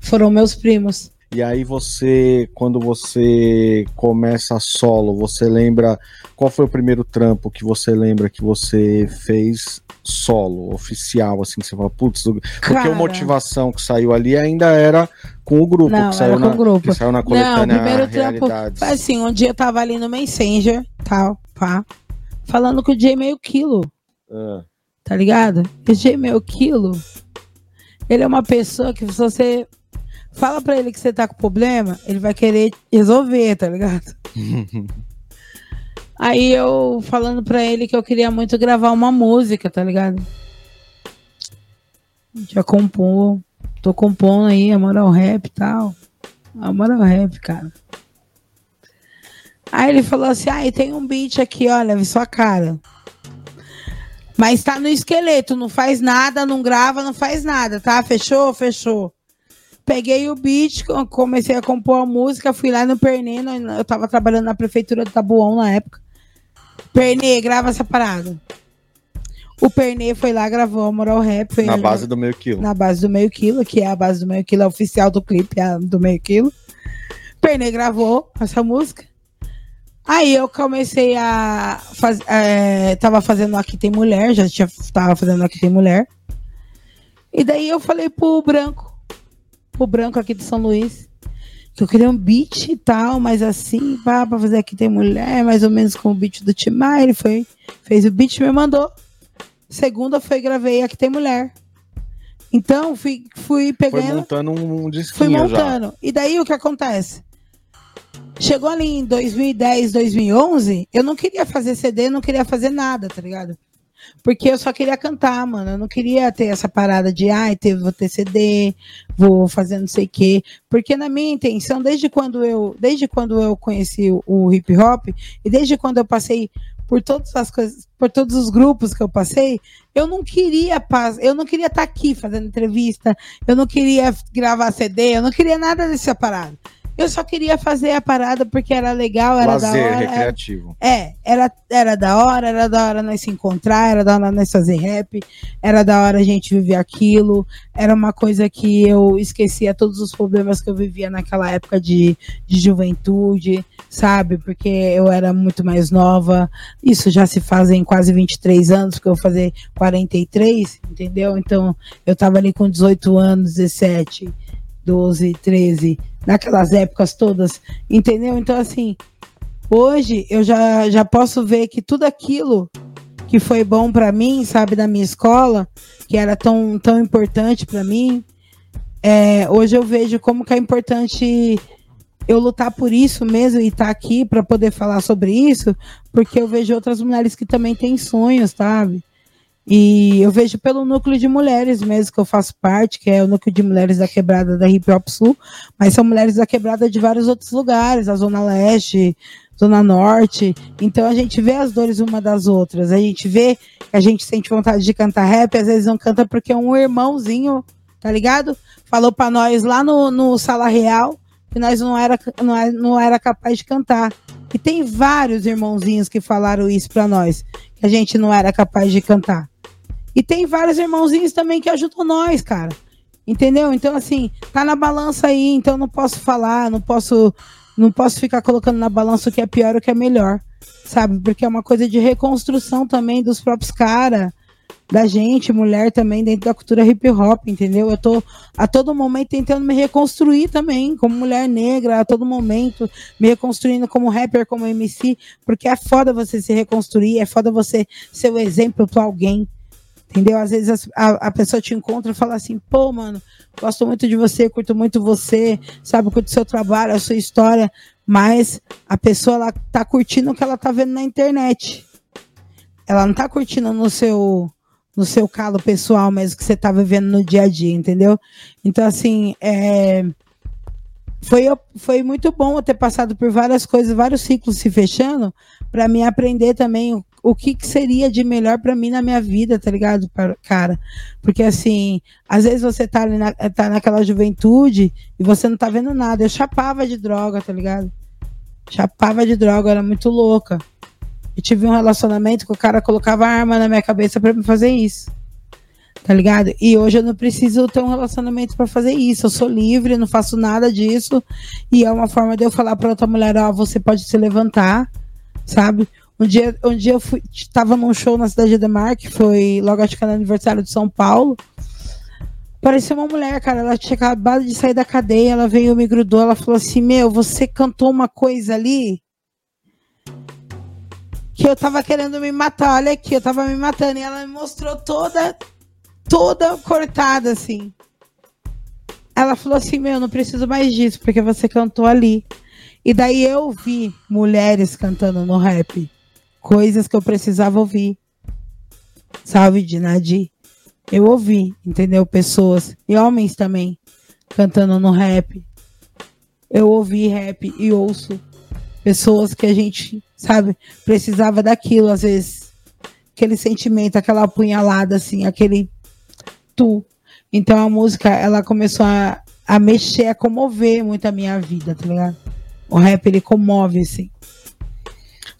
Foram meus primos. E aí você, quando você começa solo, você lembra qual foi o primeiro trampo que você lembra que você fez solo, oficial, assim, que você fala, putz, porque a motivação que saiu ali ainda era com o grupo, não, que saiu, na, grupo. Que saiu na coletânea Não, o primeiro trampo, assim, um dia eu tava ali no Messenger, tal, pá, falando com o J meio quilo. Ah. Tá ligado? O J meio quilo, ele é uma pessoa que se você Fala pra ele que você tá com problema, ele vai querer resolver, tá ligado? [laughs] Aí eu falando pra ele que eu queria muito gravar uma música, tá ligado? Já compor, tô compondo aí, a moral rap e tal. A moral rap, cara. Aí ele falou assim: ah, tem um beat aqui, olha, vi sua cara. Mas tá no esqueleto, não faz nada, não grava, não faz nada, tá? Fechou? Fechou peguei o beat, comecei a compor a música, fui lá no Pernê, eu tava trabalhando na prefeitura do Tabuão na época. Pernê, grava essa parada. O Pernê foi lá, gravou a Moral Rap. na base do meio quilo. Na base do meio quilo, que é a base do meio quilo, é oficial do clipe, é do meio quilo. Pernê gravou essa música. Aí eu comecei a fazer. É, tava fazendo Aqui Tem Mulher, já tinha, tava fazendo Aqui Tem Mulher. E daí eu falei pro Branco, pro branco aqui de São Luís. Que eu queria um beat e tal, mas assim, pá, pra fazer aqui tem mulher, mais ou menos com o beat do Timar. Ele foi, fez o beat e me mandou. Segunda foi gravei aqui tem mulher. Então, fui, fui pegando. Foi montando um disquinho Fui montando. Já. E daí o que acontece? Chegou ali em 2010, 2011, eu não queria fazer CD, não queria fazer nada, tá ligado? Porque eu só queria cantar, mano. Eu não queria ter essa parada de, ai, ah, vou ter CD, vou fazer não sei o quê. Porque na minha intenção, desde quando eu, desde quando eu conheci o, hip hop, e desde quando eu passei por todas as coisas, por todos os grupos que eu passei, eu não queria eu não queria estar tá aqui fazendo entrevista, eu não queria gravar CD, eu não queria nada dessa parada. Eu só queria fazer a parada porque era legal, era Lazer, da hora. recreativo. Era, é, era, era da hora, era da hora nós se encontrar, era da hora nós fazer rap, era da hora a gente viver aquilo. Era uma coisa que eu esquecia todos os problemas que eu vivia naquela época de, de juventude, sabe? Porque eu era muito mais nova. Isso já se fazem quase 23 anos, porque eu vou fazer 43, entendeu? Então eu tava ali com 18 anos, 17. 12, 13, naquelas épocas todas, entendeu? Então, assim, hoje eu já, já posso ver que tudo aquilo que foi bom para mim, sabe, da minha escola, que era tão, tão importante para mim, é, hoje eu vejo como que é importante eu lutar por isso mesmo e estar tá aqui para poder falar sobre isso, porque eu vejo outras mulheres que também têm sonhos, sabe? E eu vejo pelo núcleo de mulheres mesmo que eu faço parte, que é o núcleo de mulheres da quebrada da Hip Hop Sul, mas são mulheres da quebrada de vários outros lugares, a Zona Leste, Zona Norte. Então a gente vê as dores uma das outras. A gente vê que a gente sente vontade de cantar rap, às vezes não canta porque um irmãozinho, tá ligado? Falou para nós lá no, no Sala Real que nós não era, não, era, não era capaz de cantar. E tem vários irmãozinhos que falaram isso para nós, que a gente não era capaz de cantar. E tem vários irmãozinhos também que ajudam nós, cara. Entendeu? Então, assim, tá na balança aí, então não posso falar, não posso, não posso ficar colocando na balança o que é pior e o que é melhor. Sabe? Porque é uma coisa de reconstrução também dos próprios caras, da gente, mulher também, dentro da cultura hip hop, entendeu? Eu tô a todo momento tentando me reconstruir também, como mulher negra, a todo momento, me reconstruindo como rapper, como MC, porque é foda você se reconstruir, é foda você ser o exemplo para alguém Entendeu? Às vezes a, a, pessoa te encontra e fala assim, pô, mano, gosto muito de você, curto muito você, sabe, curto seu trabalho, a sua história, mas a pessoa ela tá curtindo o que ela tá vendo na internet. Ela não tá curtindo no seu no seu calo pessoal mesmo que você tá vivendo no dia a dia, entendeu? Então, assim, é, foi, foi muito bom eu ter passado por várias coisas, vários ciclos se fechando, para mim aprender também o, o que, que seria de melhor para mim na minha vida, tá ligado, cara? Porque assim, às vezes você tá, ali na, tá naquela juventude e você não tá vendo nada. Eu chapava de droga, tá ligado? Chapava de droga, era muito louca. Eu tive um relacionamento que o cara colocava arma na minha cabeça para me fazer isso tá ligado? E hoje eu não preciso ter um relacionamento para fazer isso. Eu sou livre, não faço nada disso. E é uma forma de eu falar para outra mulher, ó, oh, você pode se levantar, sabe? Um dia, um dia eu fui, tava num show na cidade de Mar, que foi logo acho que no aniversário de São Paulo. Parecia uma mulher, cara. Ela tinha acabado de sair da cadeia, ela veio, me grudou, ela falou assim: Meu, você cantou uma coisa ali que eu tava querendo me matar. Olha aqui, eu tava me matando. E ela me mostrou toda toda cortada, assim. Ela falou assim: Meu, não preciso mais disso, porque você cantou ali. E daí eu vi mulheres cantando no rap. Coisas que eu precisava ouvir. Salve de Nadir. Eu ouvi, entendeu? Pessoas e homens também cantando no rap. Eu ouvi rap e ouço pessoas que a gente, sabe, precisava daquilo, às vezes. Aquele sentimento, aquela apunhalada, assim, aquele tu. Então a música, ela começou a, a mexer, a comover muito a minha vida, tá ligado? O rap, ele comove, assim.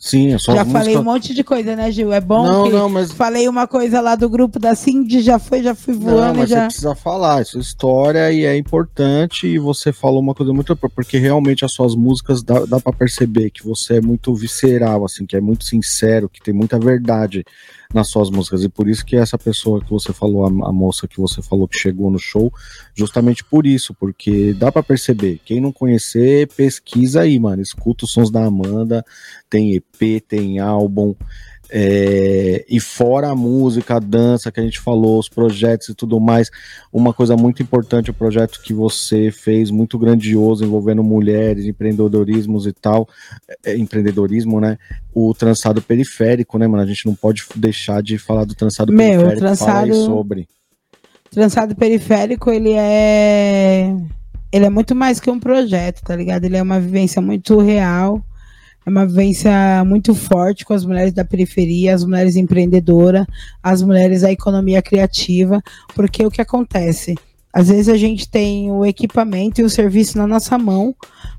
Sim, é só Já falei um monte de coisa, né, Gil? É bom não, não, mas... falei uma coisa lá do grupo da Cindy, já foi, já fui voando. Não, mas já... você precisa falar, isso é história e é importante e você falou uma coisa muito porque realmente as suas músicas dá, dá para perceber que você é muito visceral, assim, que é muito sincero, que tem muita verdade nas suas músicas. E por isso que essa pessoa que você falou, a, moça que você falou que chegou no show, justamente por isso, porque dá para perceber. Quem não conhecer, pesquisa aí, mano. Escuta os sons da Amanda, tem EP, tem álbum. É, e fora a música, a dança que a gente falou, os projetos e tudo mais, uma coisa muito importante, o projeto que você fez, muito grandioso, envolvendo mulheres, empreendedorismos e tal, é, empreendedorismo, né? O trançado periférico, né, mano? A gente não pode deixar de falar do trançado Meu, periférico. Trançado, Fala sobre. Trançado periférico, ele é. Ele é muito mais que um projeto, tá ligado? Ele é uma vivência muito real é uma vivência muito forte com as mulheres da periferia, as mulheres empreendedoras, as mulheres da economia criativa, porque o que acontece? Às vezes a gente tem o equipamento e o serviço na nossa mão,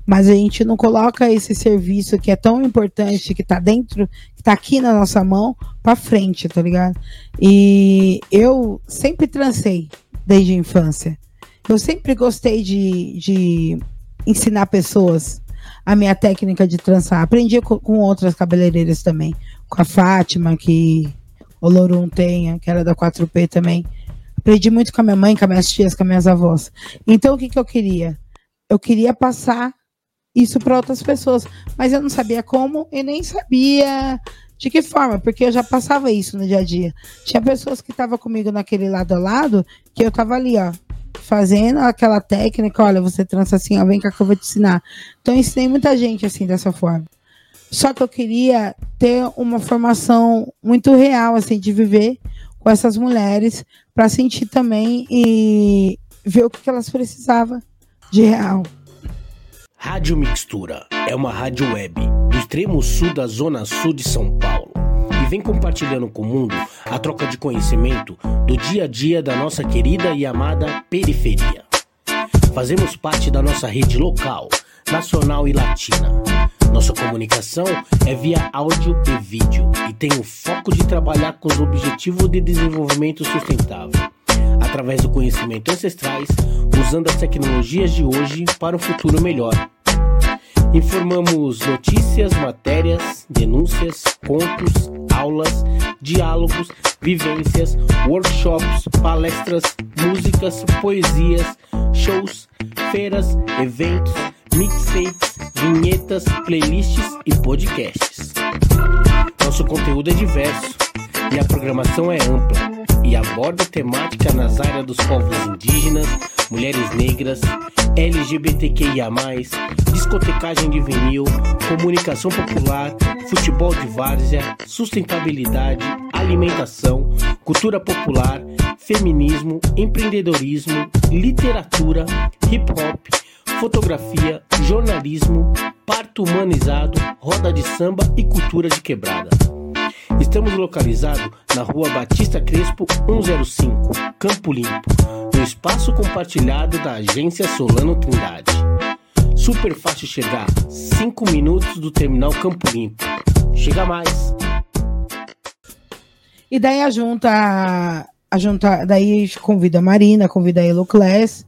mas a gente não coloca esse serviço que é tão importante, que está dentro, que está aqui na nossa mão, para frente, tá ligado? E eu sempre transei desde a infância. Eu sempre gostei de, de ensinar pessoas a minha técnica de trançar. Aprendi com, com outras cabeleireiras também. Com a Fátima, que o Lorum tem, que era da 4P também. Aprendi muito com a minha mãe, com as minhas tias, com as minhas avós. Então, o que, que eu queria? Eu queria passar isso para outras pessoas, mas eu não sabia como e nem sabia de que forma, porque eu já passava isso no dia a dia. Tinha pessoas que estavam comigo naquele lado a lado, que eu estava ali, ó, fazendo aquela técnica, olha, você trança assim, ó, vem cá que eu vou te ensinar. Então eu ensinei muita gente assim dessa forma. Só que eu queria ter uma formação muito real assim de viver com essas mulheres para sentir também e ver o que elas precisavam de real. Rádio Mixtura é uma rádio web do extremo sul da zona sul de São Paulo vem compartilhando com o mundo a troca de conhecimento do dia a dia da nossa querida e amada periferia. Fazemos parte da nossa rede local, nacional e latina. Nossa comunicação é via áudio e vídeo e tem o foco de trabalhar com os objetivos de desenvolvimento sustentável, através do conhecimento ancestrais, usando as tecnologias de hoje para um futuro melhor. Informamos notícias, matérias, denúncias, contos, aulas, diálogos, vivências, workshops, palestras, músicas, poesias, shows, feiras, eventos, mixtapes, vinhetas, playlists e podcasts. Nosso conteúdo é diverso e a programação é ampla e aborda temática nas áreas dos povos indígenas, mulheres negras, LGBTQIA, discotecagem de vinil, comunicação popular, futebol de várzea, sustentabilidade, alimentação, cultura popular, feminismo, empreendedorismo, literatura, hip hop, fotografia, jornalismo, parto humanizado, roda de samba e cultura de quebrada. Estamos localizados na rua Batista Crespo 105, Campo Limpo, no espaço compartilhado da agência Solano Trindade. Super fácil chegar, 5 minutos do terminal Campo Limpo. Chega mais! E daí a junta, a junta, daí convida a Marina, convida a Elo Class,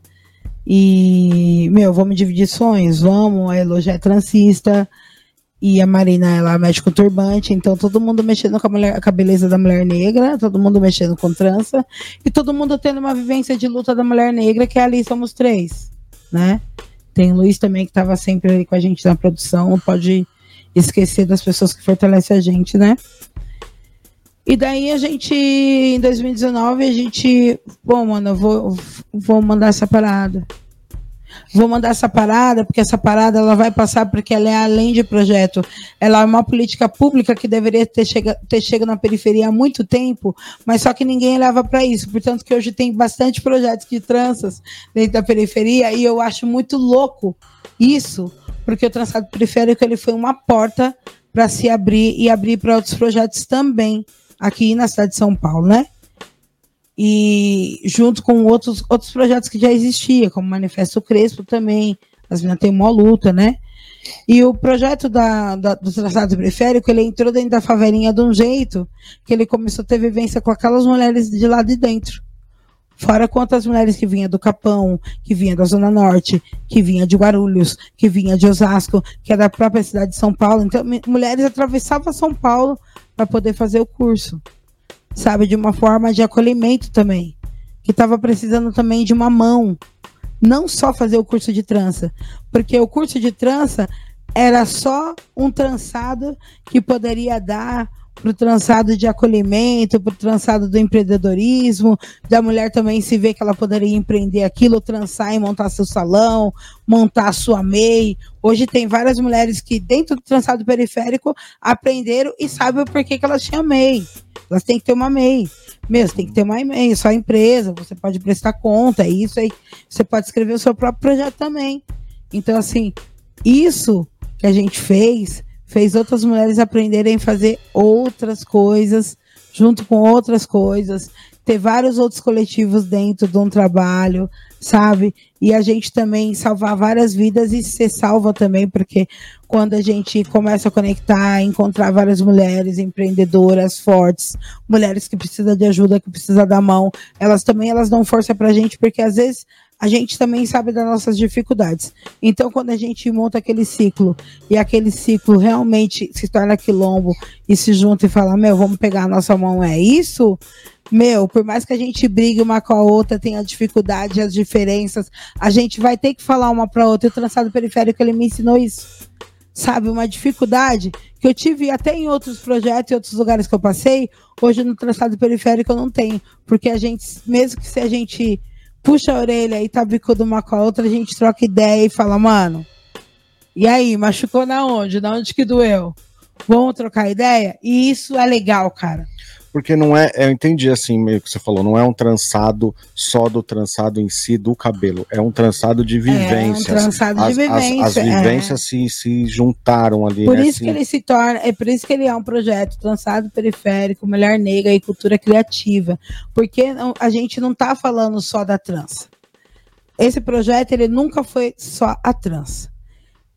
e, meu, vamos dividir sonhos, vamos, a Elo já é transista, e a Marina, ela mexe com turbante, então todo mundo mexendo com a, mulher, com a beleza da mulher negra, todo mundo mexendo com trança, e todo mundo tendo uma vivência de luta da mulher negra, que é ali somos três, né? Tem o Luiz também, que estava sempre ali com a gente na produção, não pode esquecer das pessoas que fortalecem a gente, né? E daí a gente, em 2019, a gente, bom, mano, eu vou, vou mandar essa parada. Vou mandar essa parada, porque essa parada ela vai passar porque ela é além de projeto. Ela é uma política pública que deveria ter, chega, ter chegado na periferia há muito tempo, mas só que ninguém leva para isso. Portanto, que hoje tem bastante projetos de tranças dentro da periferia e eu acho muito louco isso, porque o trançado periférico ele foi uma porta para se abrir e abrir para outros projetos também aqui na cidade de São Paulo, né? E junto com outros, outros projetos que já existiam, como o Manifesto Crespo também, as meninas têm uma luta, né? E o projeto da, da, do traçado periférico, ele entrou dentro da favelinha de um jeito que ele começou a ter vivência com aquelas mulheres de lá de dentro. Fora quantas mulheres que vinha do Capão, que vinha da Zona Norte, que vinha de Guarulhos, que vinha de Osasco, que é da própria cidade de São Paulo. Então, mulheres atravessavam São Paulo para poder fazer o curso, sabe? De uma forma de acolhimento também, que estava precisando também de uma mão, não só fazer o curso de trança, porque o curso de trança era só um trançado que poderia dar para o trançado de acolhimento, para o trançado do empreendedorismo, da mulher também se ver que ela poderia empreender aquilo, trançar e montar seu salão, montar sua MEI. Hoje tem várias mulheres que, dentro do trançado periférico, aprenderam e sabem o porquê que elas tinham MEI. Elas têm que ter uma MEI. Mesmo, tem que ter uma MEI, só empresa, você pode prestar conta, é isso aí. Você pode escrever o seu próprio projeto também. Então, assim, isso que a gente fez fez outras mulheres aprenderem a fazer outras coisas, junto com outras coisas, ter vários outros coletivos dentro de um trabalho, sabe? E a gente também salvar várias vidas e ser salva também, porque quando a gente começa a conectar, encontrar várias mulheres empreendedoras fortes, mulheres que precisam de ajuda, que precisam da mão, elas também elas dão força pra gente, porque às vezes a gente também sabe das nossas dificuldades. Então, quando a gente monta aquele ciclo e aquele ciclo realmente se torna quilombo e se junta e fala, meu, vamos pegar a nossa mão, é isso? Meu, por mais que a gente brigue uma com a outra, tenha dificuldade, as diferenças, a gente vai ter que falar uma para outra. E o trançado periférico, ele me ensinou isso. Sabe, uma dificuldade que eu tive até em outros projetos e outros lugares que eu passei, hoje no trançado periférico eu não tenho. Porque a gente, mesmo que se a gente puxa a orelha e tá bicudo uma com a outra, a gente troca ideia e fala, mano, e aí, machucou na onde? Na onde que doeu? Vamos trocar ideia? E isso é legal, cara porque não é, eu entendi assim, meio que você falou, não é um trançado só do trançado em si do cabelo, é um trançado de vivências. É um trançado as, de vivência. As, as vivências é. se, se juntaram ali. Por né, isso assim. que ele se torna, é por isso que ele é um projeto trançado periférico, mulher negra e cultura criativa, porque a gente não está falando só da trança. Esse projeto ele nunca foi só a trança.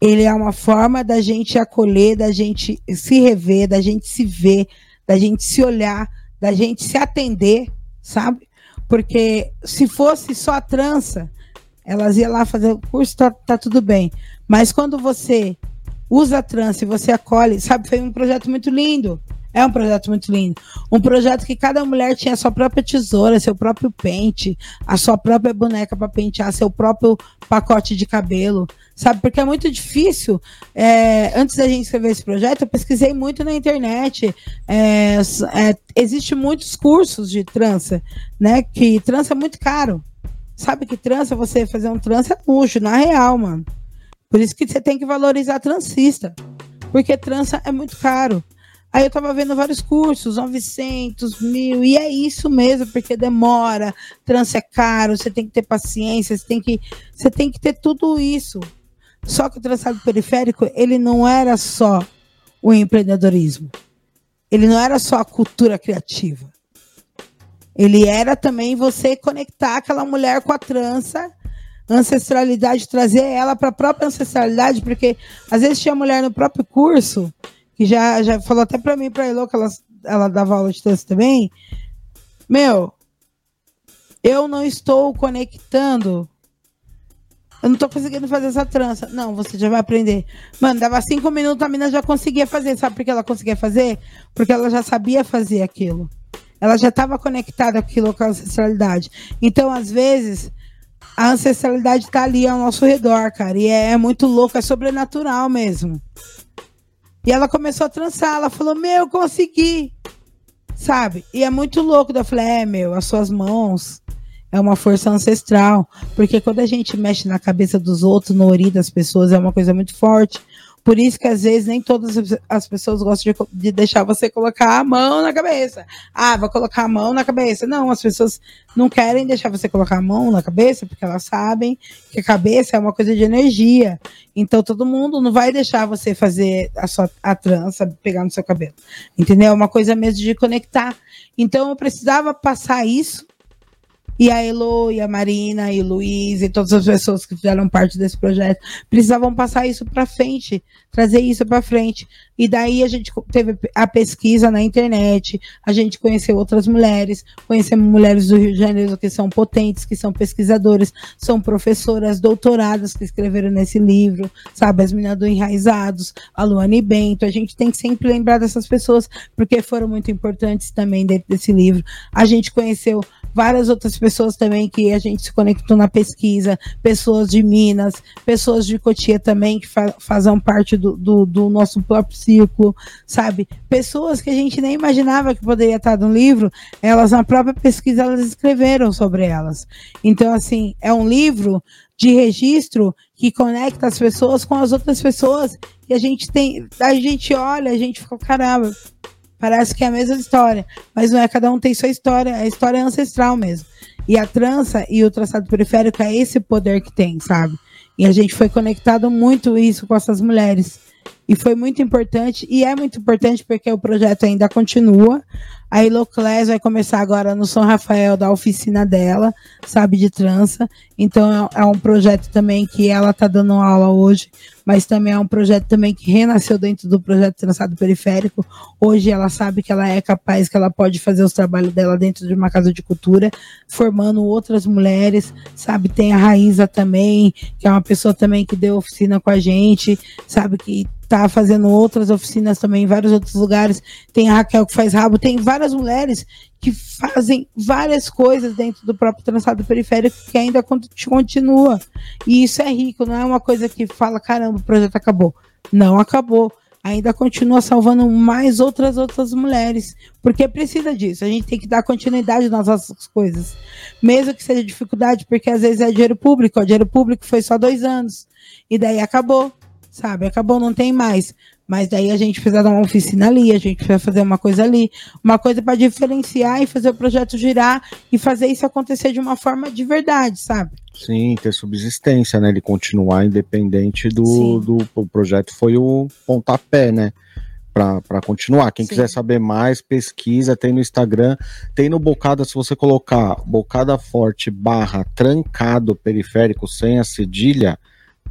Ele é uma forma da gente acolher, da gente se rever, da gente se ver, da gente se olhar, da gente se atender, sabe? Porque se fosse só a trança, elas iam lá fazer o curso, tá, tá tudo bem. Mas quando você usa a trança e você acolhe, sabe? Foi um projeto muito lindo. É um projeto muito lindo. Um projeto que cada mulher tinha a sua própria tesoura, seu próprio pente, a sua própria boneca para pentear, seu próprio pacote de cabelo, sabe? Porque é muito difícil. É, antes da gente escrever esse projeto, eu pesquisei muito na internet. É, é, Existe muitos cursos de trança, né? Que trança é muito caro. Sabe que trança, você fazer um trança é luxo, na real, mano. Por isso que você tem que valorizar transista. Porque trança é muito caro. Aí eu tava vendo vários cursos, 900, mil, e é isso mesmo, porque demora, trânsito é caro, você tem que ter paciência, você tem que, você tem que ter tudo isso. Só que o traçado periférico, ele não era só o empreendedorismo. Ele não era só a cultura criativa. Ele era também você conectar aquela mulher com a trança, ancestralidade, trazer ela para a própria ancestralidade, porque às vezes tinha mulher no próprio curso que já, já falou até para mim, para Elo, que ela, ela dava aula de trança também. Meu, eu não estou conectando. Eu não estou conseguindo fazer essa trança. Não, você já vai aprender. Mano, dava cinco minutos, a mina já conseguia fazer. Sabe por que ela conseguia fazer? Porque ela já sabia fazer aquilo. Ela já estava conectada com aquilo, com a ancestralidade. Então, às vezes, a ancestralidade está ali ao nosso redor, cara. E é, é muito louco, é sobrenatural mesmo. E ela começou a trançar, ela falou, meu, consegui. Sabe? E é muito louco. Eu falei, é, meu, as suas mãos é uma força ancestral. Porque quando a gente mexe na cabeça dos outros, no ori das pessoas, é uma coisa muito forte. Por isso que às vezes nem todas as pessoas gostam de, de, deixar você colocar a mão na cabeça. Ah, vou colocar a mão na cabeça. Não, as pessoas não querem deixar você colocar a mão na cabeça porque elas sabem que a cabeça é uma coisa de energia. Então todo mundo não vai deixar você fazer a sua a trança, pegar no seu cabelo. Entendeu? É uma coisa mesmo de conectar. Então eu precisava passar isso e a Elo, e a Marina, e o Luiz, e todas as pessoas que fizeram parte desse projeto precisavam passar isso para frente, trazer isso para frente. E daí a gente teve a pesquisa na internet, a gente conheceu outras mulheres, conhecemos mulheres do Rio de Janeiro que são potentes, que são pesquisadoras, são professoras doutoradas que escreveram nesse livro, sabe? As meninas do Enraizados, a Luane Bento. A gente tem que sempre lembrar dessas pessoas, porque foram muito importantes também dentro desse livro. A gente conheceu várias outras pessoas também que a gente se conectou na pesquisa, pessoas de Minas, pessoas de Cotia também que fa fazem parte do, do, do, nosso próprio círculo, sabe? Pessoas que a gente nem imaginava que poderia estar no livro, elas na própria pesquisa elas escreveram sobre elas. Então, assim, é um livro de registro que conecta as pessoas com as outras pessoas e a gente tem, a gente olha, a gente fica, caramba, Parece que é a mesma história, mas não é, cada um tem sua história, a história é ancestral mesmo. E a trança e o traçado periférico é esse poder que tem, sabe? E a gente foi conectado muito isso com essas mulheres. E foi muito importante, e é muito importante porque o projeto ainda continua. A Iloclés vai começar agora no São Rafael da oficina dela, sabe, de trança. Então é, é um projeto também que ela está dando aula hoje, mas também é um projeto também que renasceu dentro do projeto Trançado Periférico. Hoje ela sabe que ela é capaz, que ela pode fazer os trabalhos dela dentro de uma casa de cultura, formando outras mulheres, sabe? Tem a Raíza também, que é uma pessoa também que deu oficina com a gente, sabe? Que tá fazendo outras oficinas também em vários outros lugares. Tem a Raquel que faz rabo, tem várias mulheres que fazem várias coisas dentro do próprio trançado periférico que ainda continua. E isso é rico, não é uma coisa que fala, caramba, o projeto acabou. Não acabou. Ainda continua salvando mais outras outras mulheres, porque precisa disso. A gente tem que dar continuidade nas nossas coisas, mesmo que seja dificuldade, porque às vezes é dinheiro público. O dinheiro público foi só dois anos e daí acabou sabe? Acabou, não tem mais. Mas daí a gente precisa dar uma oficina ali, a gente precisa fazer uma coisa ali, uma coisa para diferenciar e fazer o projeto girar e fazer isso acontecer de uma forma de verdade, sabe? Sim, ter subsistência, né? Ele continuar independente do, do o projeto foi o pontapé, né? para continuar. Quem Sim. quiser saber mais, pesquisa, tem no Instagram, tem no Bocada, se você colocar Bocada Forte barra trancado periférico sem a cedilha,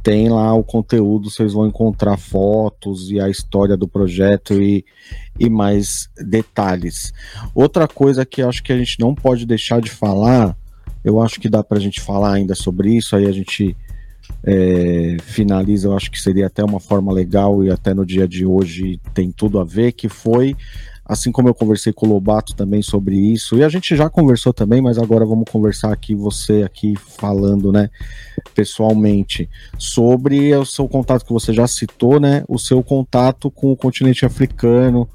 tem lá o conteúdo, vocês vão encontrar fotos e a história do projeto e, e mais detalhes. Outra coisa que acho que a gente não pode deixar de falar, eu acho que dá para a gente falar ainda sobre isso, aí a gente é, finaliza, eu acho que seria até uma forma legal e até no dia de hoje tem tudo a ver, que foi assim como eu conversei com o Lobato também sobre isso, e a gente já conversou também, mas agora vamos conversar aqui, você aqui falando, né, pessoalmente, sobre o seu contato que você já citou, né, o seu contato com o continente africano,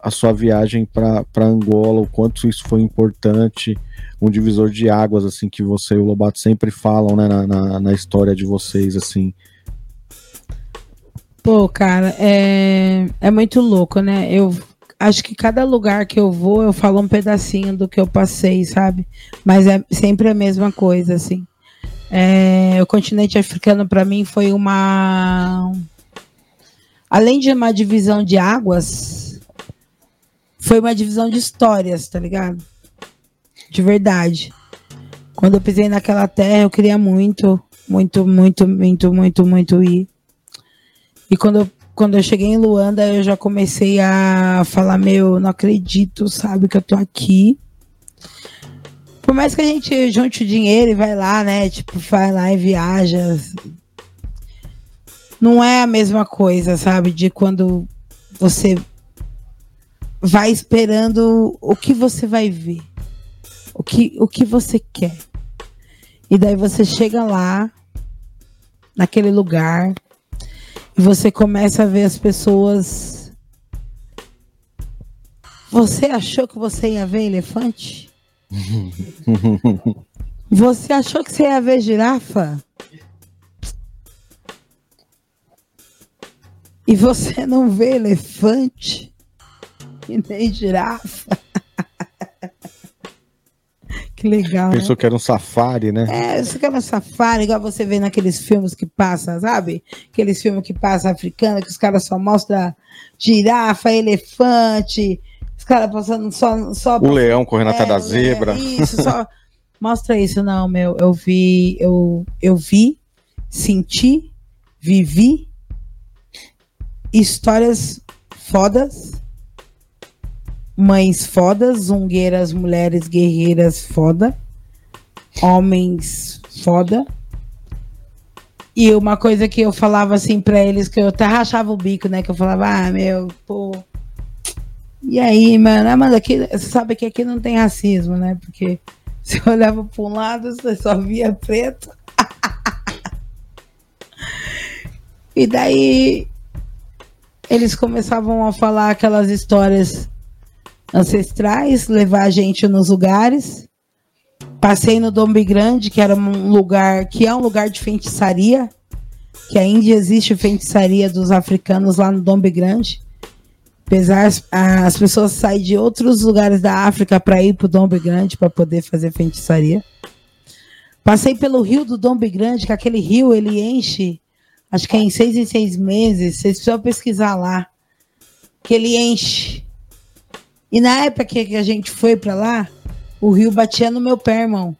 a sua viagem para Angola, o quanto isso foi importante, um divisor de águas, assim, que você e o Lobato sempre falam, né, na, na, na história de vocês, assim. Pô, cara, é, é muito louco, né? Eu acho que cada lugar que eu vou, eu falo um pedacinho do que eu passei, sabe? Mas é sempre a mesma coisa, assim. É, o continente africano, para mim, foi uma. Além de uma divisão de águas, foi uma divisão de histórias, tá ligado? De verdade. Quando eu pisei naquela terra, eu queria muito, muito, muito, muito, muito, muito ir. E quando eu quando eu cheguei em Luanda, eu já comecei a falar, meu, não acredito, sabe, que eu tô aqui. Por mais que a gente junte o dinheiro e vai lá, né? Tipo, vai lá e viaja. Não é a mesma coisa, sabe? De quando você vai esperando o que você vai ver. O que, o que você quer. E daí você chega lá, naquele lugar, e você começa a ver as pessoas. Você achou que você ia ver elefante? [laughs] Você achou que você ia ver girafa? E você não vê elefante [laughs] e nem girafa? [laughs] Que legal. Pensou né? que era um safari, né? É, isso que era um safari, igual você vê naqueles filmes que passa, sabe? Aqueles filmes que passa africano, que os caras só mostram girafa, elefante, os caras passando só. só O leão correndo atrás da é, zebra. Isso, só. [laughs] Mostra isso, não, meu. Eu vi, eu, eu vi, senti, vivi histórias fodas, mães fodas, zungueiras, mulheres guerreiras foda, homens foda. E uma coisa que eu falava assim pra eles, que eu até rachava o bico, né? Que eu falava, ah, meu, pô. E aí, mano, ah, mano, aqui, você sabe que aqui não tem racismo, né? Porque [laughs] você olhava pra um lado, você só via preto. [laughs] e daí eles começavam a falar aquelas histórias ancestrais, levar a gente nos lugares. Passei no Dombe Grande, que era um lugar que é um lugar de feitiçaria, que ainda existe feitiçaria dos africanos lá no Dombe Grande. Apesar as, as pessoas saem de outros lugares da África para ir para o Dombe Grande para poder fazer feitiçaria. Passei pelo rio do Dombe Grande, que aquele rio ele enche, acho que é em seis em seis meses. Vocês precisam pesquisar lá, que ele enche. E na época que a gente foi para lá, o rio batia no meu pé, irmão.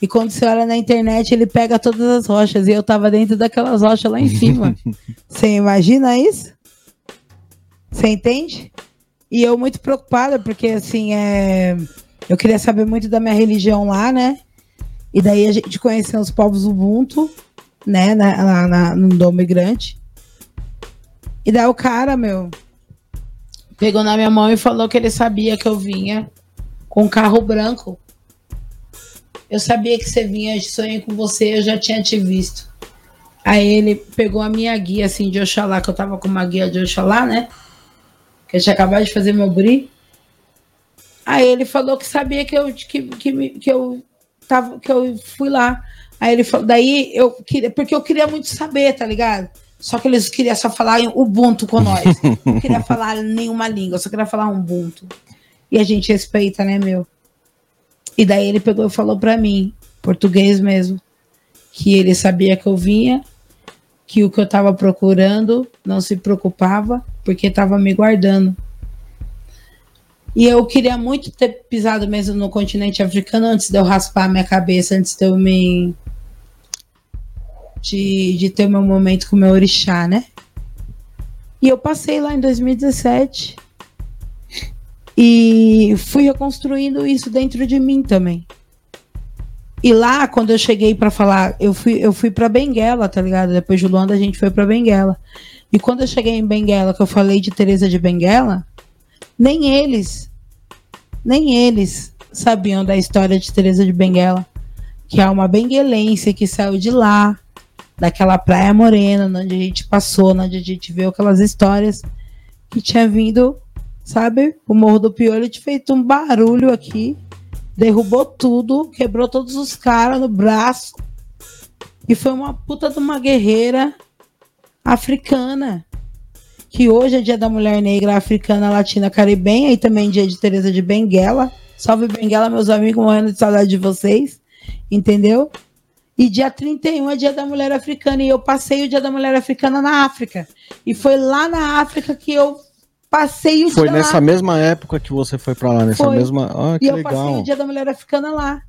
E quando você olha na internet, ele pega todas as rochas. E eu tava dentro daquelas rochas lá em cima. [laughs] Você imagina isso? Você entende? E eu muito preocupada, porque assim, é... eu queria saber muito da minha religião lá, né? E daí a gente conheceu os povos Ubuntu, né? Na, na, na, no Dom Migrante. E daí o cara, meu, pegou na minha mão e falou que ele sabia que eu vinha com carro branco. Eu sabia que você vinha sonho com você, eu já tinha te visto. Aí ele pegou a minha guia assim de Oxalá, que eu tava com uma guia de Oxalá, né? Que eu tinha acabado de fazer meu bri. Aí ele falou que sabia que eu que, que, que eu tava que eu fui lá. Aí ele falou, daí eu queria, porque eu queria muito saber, tá ligado? Só que eles queriam só falar Ubuntu com nós. [laughs] Não queria falar nenhuma língua, só queria falar Ubuntu. E a gente respeita, né, meu? E daí ele pegou e falou para mim, português mesmo, que ele sabia que eu vinha, que o que eu tava procurando não se preocupava, porque tava me guardando. E eu queria muito ter pisado mesmo no continente africano antes de eu raspar minha cabeça, antes de eu me de, de ter meu momento com o meu orixá, né? E eu passei lá em 2017 e fui reconstruindo isso dentro de mim também. E lá, quando eu cheguei para falar, eu fui, eu fui para Benguela, tá ligado? Depois de Luanda, a gente foi para Benguela. E quando eu cheguei em Benguela, que eu falei de Teresa de Benguela, nem eles, nem eles sabiam da história de Teresa de Benguela, que é uma benguelense que saiu de lá, daquela praia morena, onde a gente passou, onde a gente viu aquelas histórias que tinha vindo, sabe? O Morro do Piolho tinha feito um barulho aqui, derrubou tudo, quebrou todos os caras no braço. E foi uma puta de uma guerreira africana. que hoje é dia da mulher negra, africana, latina, caribenha e também dia de Teresa de Benguela. Salve Benguela, meus amigos, morrendo de saudade de vocês. Entendeu? E dia 31 é dia da mulher africana. E eu passei o dia da mulher africana na África. E foi lá na África que eu passei o foi dia Foi nessa lá. mesma época que você foi para lá, nessa foi. mesma. Ah, que e eu legal. passei o dia da mulher africana lá.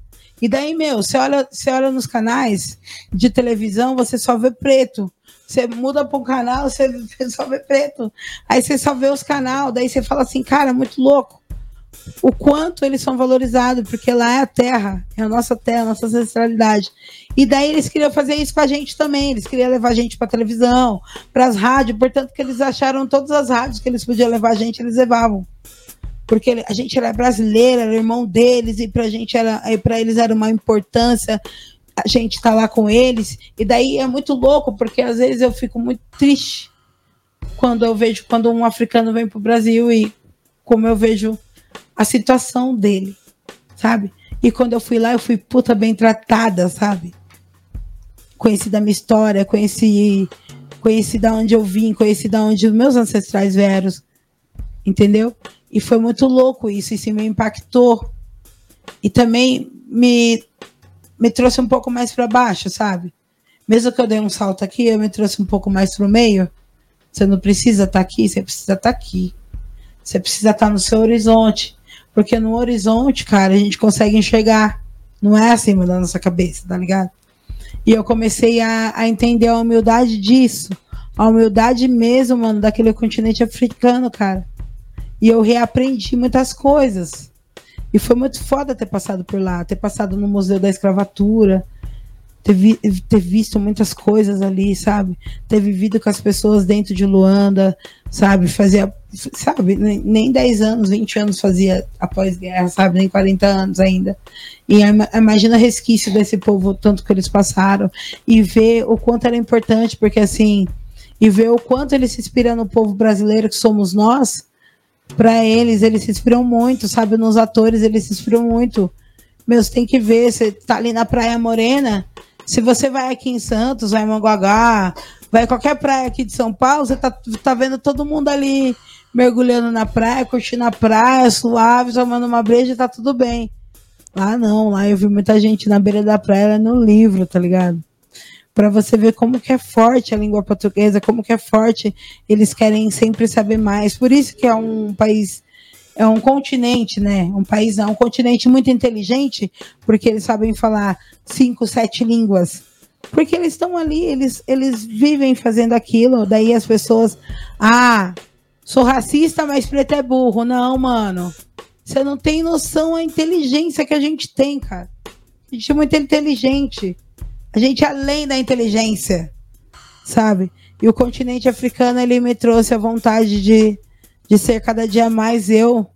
E daí, meu, você olha, você olha nos canais de televisão, você só vê preto. Você muda para um canal, [laughs] você só vê preto. Aí você só vê os canais, daí você fala assim, cara, muito louco. O quanto eles são valorizados, porque lá é a terra, é a nossa terra, a nossa ancestralidade. E daí eles queriam fazer isso com a gente também. Eles queriam levar a gente para televisão, para as rádios, portanto que eles acharam todas as rádios que eles podiam levar a gente, eles levavam porque a gente era brasileira, era irmão deles e para gente era, para eles era uma importância a gente estar tá lá com eles. E daí é muito louco porque às vezes eu fico muito triste quando eu vejo quando um africano vem para o Brasil e como eu vejo a situação dele, sabe? E quando eu fui lá, eu fui puta bem tratada, sabe? Conheci da minha história, conheci conheci da onde eu vim, conheci da onde meus ancestrais vieram, entendeu? E foi muito louco isso, isso me impactou. E também me, me trouxe um pouco mais para baixo, sabe? Mesmo que eu dei um salto aqui, eu me trouxe um pouco mais para o meio. Você não precisa estar tá aqui, você precisa estar tá aqui. Você precisa estar tá no seu horizonte. Porque no horizonte, cara, a gente consegue enxergar. Não é acima da nossa cabeça, tá ligado? E eu comecei a, a entender a humildade disso. A humildade mesmo, mano, daquele continente africano, cara. E eu reaprendi muitas coisas. E foi muito foda ter passado por lá, ter passado no Museu da Escravatura, ter, vi, ter visto muitas coisas ali, sabe? Ter vivido com as pessoas dentro de Luanda, sabe? Fazia, sabe? Nem 10 anos, 20 anos fazia após guerra, sabe? Nem 40 anos ainda. E imagina resquício desse povo, tanto que eles passaram, e ver o quanto era importante, porque assim, e ver o quanto ele se inspira no povo brasileiro que somos nós para eles, eles se inspiram muito, sabe? Nos atores, eles se inspiram muito. Meu, você tem que ver, você tá ali na Praia Morena, se você vai aqui em Santos, vai em Manguagá, vai qualquer praia aqui de São Paulo, você tá, tá vendo todo mundo ali mergulhando na praia, curtindo a praia, suave, tomando uma breja, tá tudo bem. Lá não, lá eu vi muita gente na beira da praia no livro, tá ligado? para você ver como que é forte a língua portuguesa, como que é forte, eles querem sempre saber mais. Por isso que é um país é um continente, né? Um país, é um continente muito inteligente, porque eles sabem falar cinco, sete línguas. Porque eles estão ali, eles, eles vivem fazendo aquilo, daí as pessoas, ah, sou racista, mas preto é burro. Não, mano. Você não tem noção da inteligência que a gente tem, cara. A gente é muito inteligente. A gente é além da inteligência, sabe? E o continente africano, ele me trouxe a vontade de, de ser cada dia mais eu.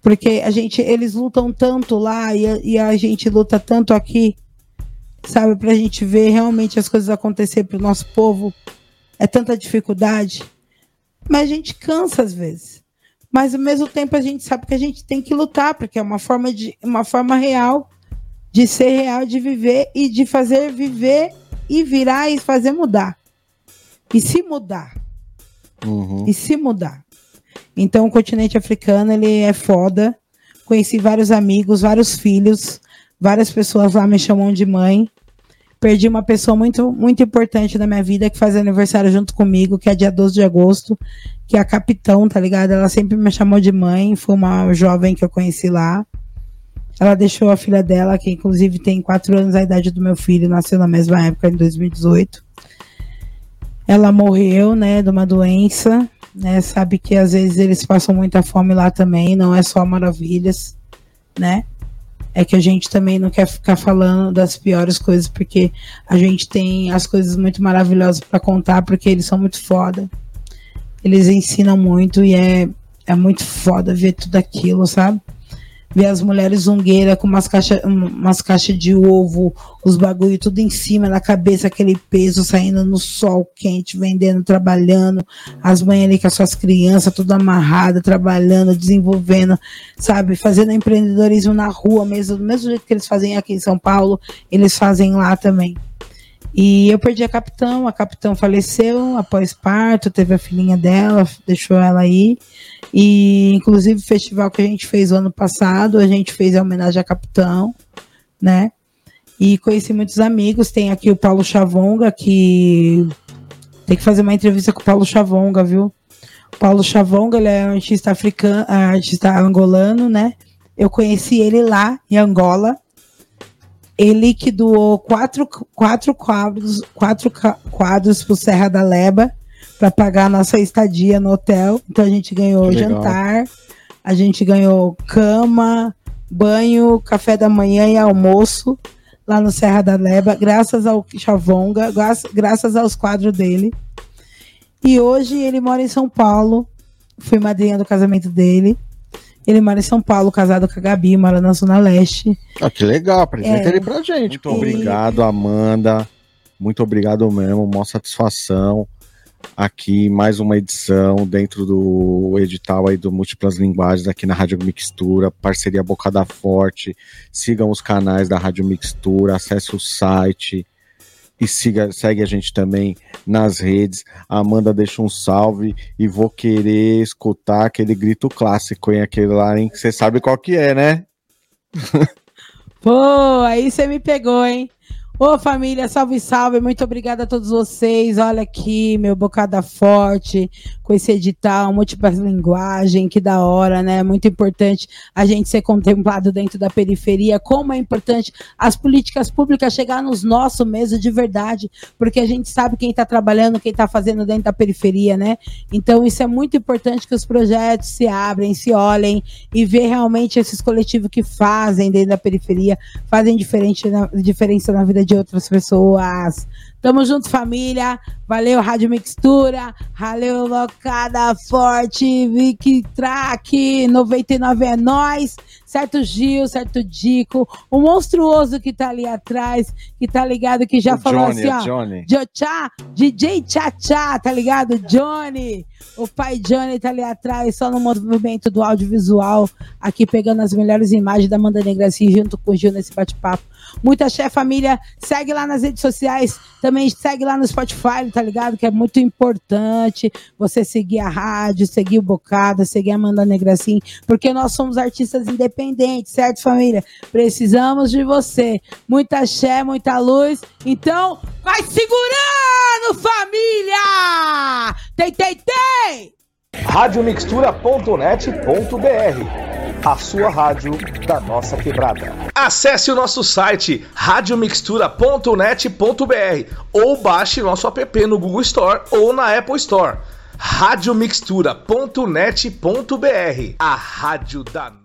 Porque a gente, eles lutam tanto lá e a, e a gente luta tanto aqui, sabe? Pra gente ver realmente as coisas acontecer pro nosso povo. É tanta dificuldade. Mas a gente cansa às vezes. Mas ao mesmo tempo a gente sabe que a gente tem que lutar, porque é uma forma, de, uma forma real de ser real, de viver e de fazer viver e virar e fazer mudar. E se mudar. Uhum. E se mudar. Então, o continente africano, ele é foda. Conheci vários amigos, vários filhos, várias pessoas lá me chamam de mãe. Perdi uma pessoa muito, muito importante na minha vida que faz aniversário junto comigo, que é dia 12 de agosto, que é a Capitão, tá ligado? Ela sempre me chamou de mãe, foi uma jovem que eu conheci lá. Ela deixou a filha dela, que inclusive tem quatro anos a idade do meu filho, nasceu na mesma época, em 2018. Ela morreu, né, de uma doença, né? Sabe que às vezes eles passam muita fome lá também, não é só maravilhas, né? É que a gente também não quer ficar falando das piores coisas, porque a gente tem as coisas muito maravilhosas para contar, porque eles são muito foda. Eles ensinam muito e é, é muito foda ver tudo aquilo, sabe? Ver as mulheres zungueiras com umas caixas umas caixa de ovo, os bagulho tudo em cima na cabeça, aquele peso saindo no sol quente, vendendo, trabalhando, as mães ali com as suas crianças, tudo amarrada, trabalhando, desenvolvendo, sabe, fazendo empreendedorismo na rua mesmo, do mesmo jeito que eles fazem aqui em São Paulo, eles fazem lá também. E eu perdi a capitão, a capitão faleceu após parto, teve a filhinha dela, deixou ela aí. E inclusive o festival que a gente fez o ano passado, a gente fez a homenagem à capitão, né? E conheci muitos amigos, tem aqui o Paulo Chavonga, que tem que fazer uma entrevista com o Paulo Chavonga, viu? Paulo Chavonga, ele é um artista africano, artista angolano, né? Eu conheci ele lá em Angola ele que doou quatro, quatro quadros quatro quadros para o Serra da Leba para pagar a nossa estadia no hotel. Então a gente ganhou jantar, a gente ganhou cama, banho, café da manhã e almoço lá no Serra da Leba, graças ao Chavonga, graças aos quadros dele. E hoje ele mora em São Paulo. Fui madrinha do casamento dele. Ele mora em São Paulo, casado com a Gabi, mora na Zona Leste. Ah, que legal, apresenta é. ele pra gente. Muito e... obrigado, Amanda. Muito obrigado mesmo, maior satisfação. Aqui, mais uma edição dentro do edital aí do Múltiplas Linguagens, aqui na Rádio Mixtura, parceria Bocada Forte. Sigam os canais da Rádio Mixtura, acesse o site e siga, segue a gente também nas redes. Amanda deixa um salve e vou querer escutar aquele grito clássico, hein? Aquele lá, hein? Você sabe qual que é, né? [laughs] Pô, aí você me pegou, hein? Ô família, salve, salve, muito obrigada a todos vocês. Olha aqui, meu bocada forte, com esse edital, múltipla linguagem, que da hora, né? Muito importante a gente ser contemplado dentro da periferia, como é importante as políticas públicas chegar nos nossos mesmo de verdade, porque a gente sabe quem está trabalhando, quem está fazendo dentro da periferia, né? Então isso é muito importante que os projetos se abrem, se olhem e ver realmente esses coletivos que fazem dentro da periferia, fazem diferente na, diferença na vida de outras pessoas. Tamo junto, família. Valeu, Rádio Mixtura. Valeu, Locada Forte. Vicky Track. 99 é nós. Certo Gil, certo Dico. O monstruoso que tá ali atrás, que tá ligado, que já o falou Johnny, assim, ó. Johnny. Tchá, DJ Tchá, tá ligado? Johnny. O pai Johnny tá ali atrás, só no movimento do audiovisual, aqui pegando as melhores imagens da Manda Negra assim, junto com o Gil nesse bate-papo. MuitaChé Família, segue lá nas redes sociais, também segue lá no Spotify, tá ligado? Que é muito importante você seguir a rádio, seguir o Bocada, seguir a Amanda Negracim, porque nós somos artistas independentes, certo, família? Precisamos de você. MuitaChé, muita luz. Então, vai segurando, família! Tem, tem, tem! radiomixtura.net.br a sua rádio da nossa quebrada. Acesse o nosso site radiomixtura.net.br ou baixe nosso app no Google Store ou na Apple Store. radiomixtura.net.br, a rádio da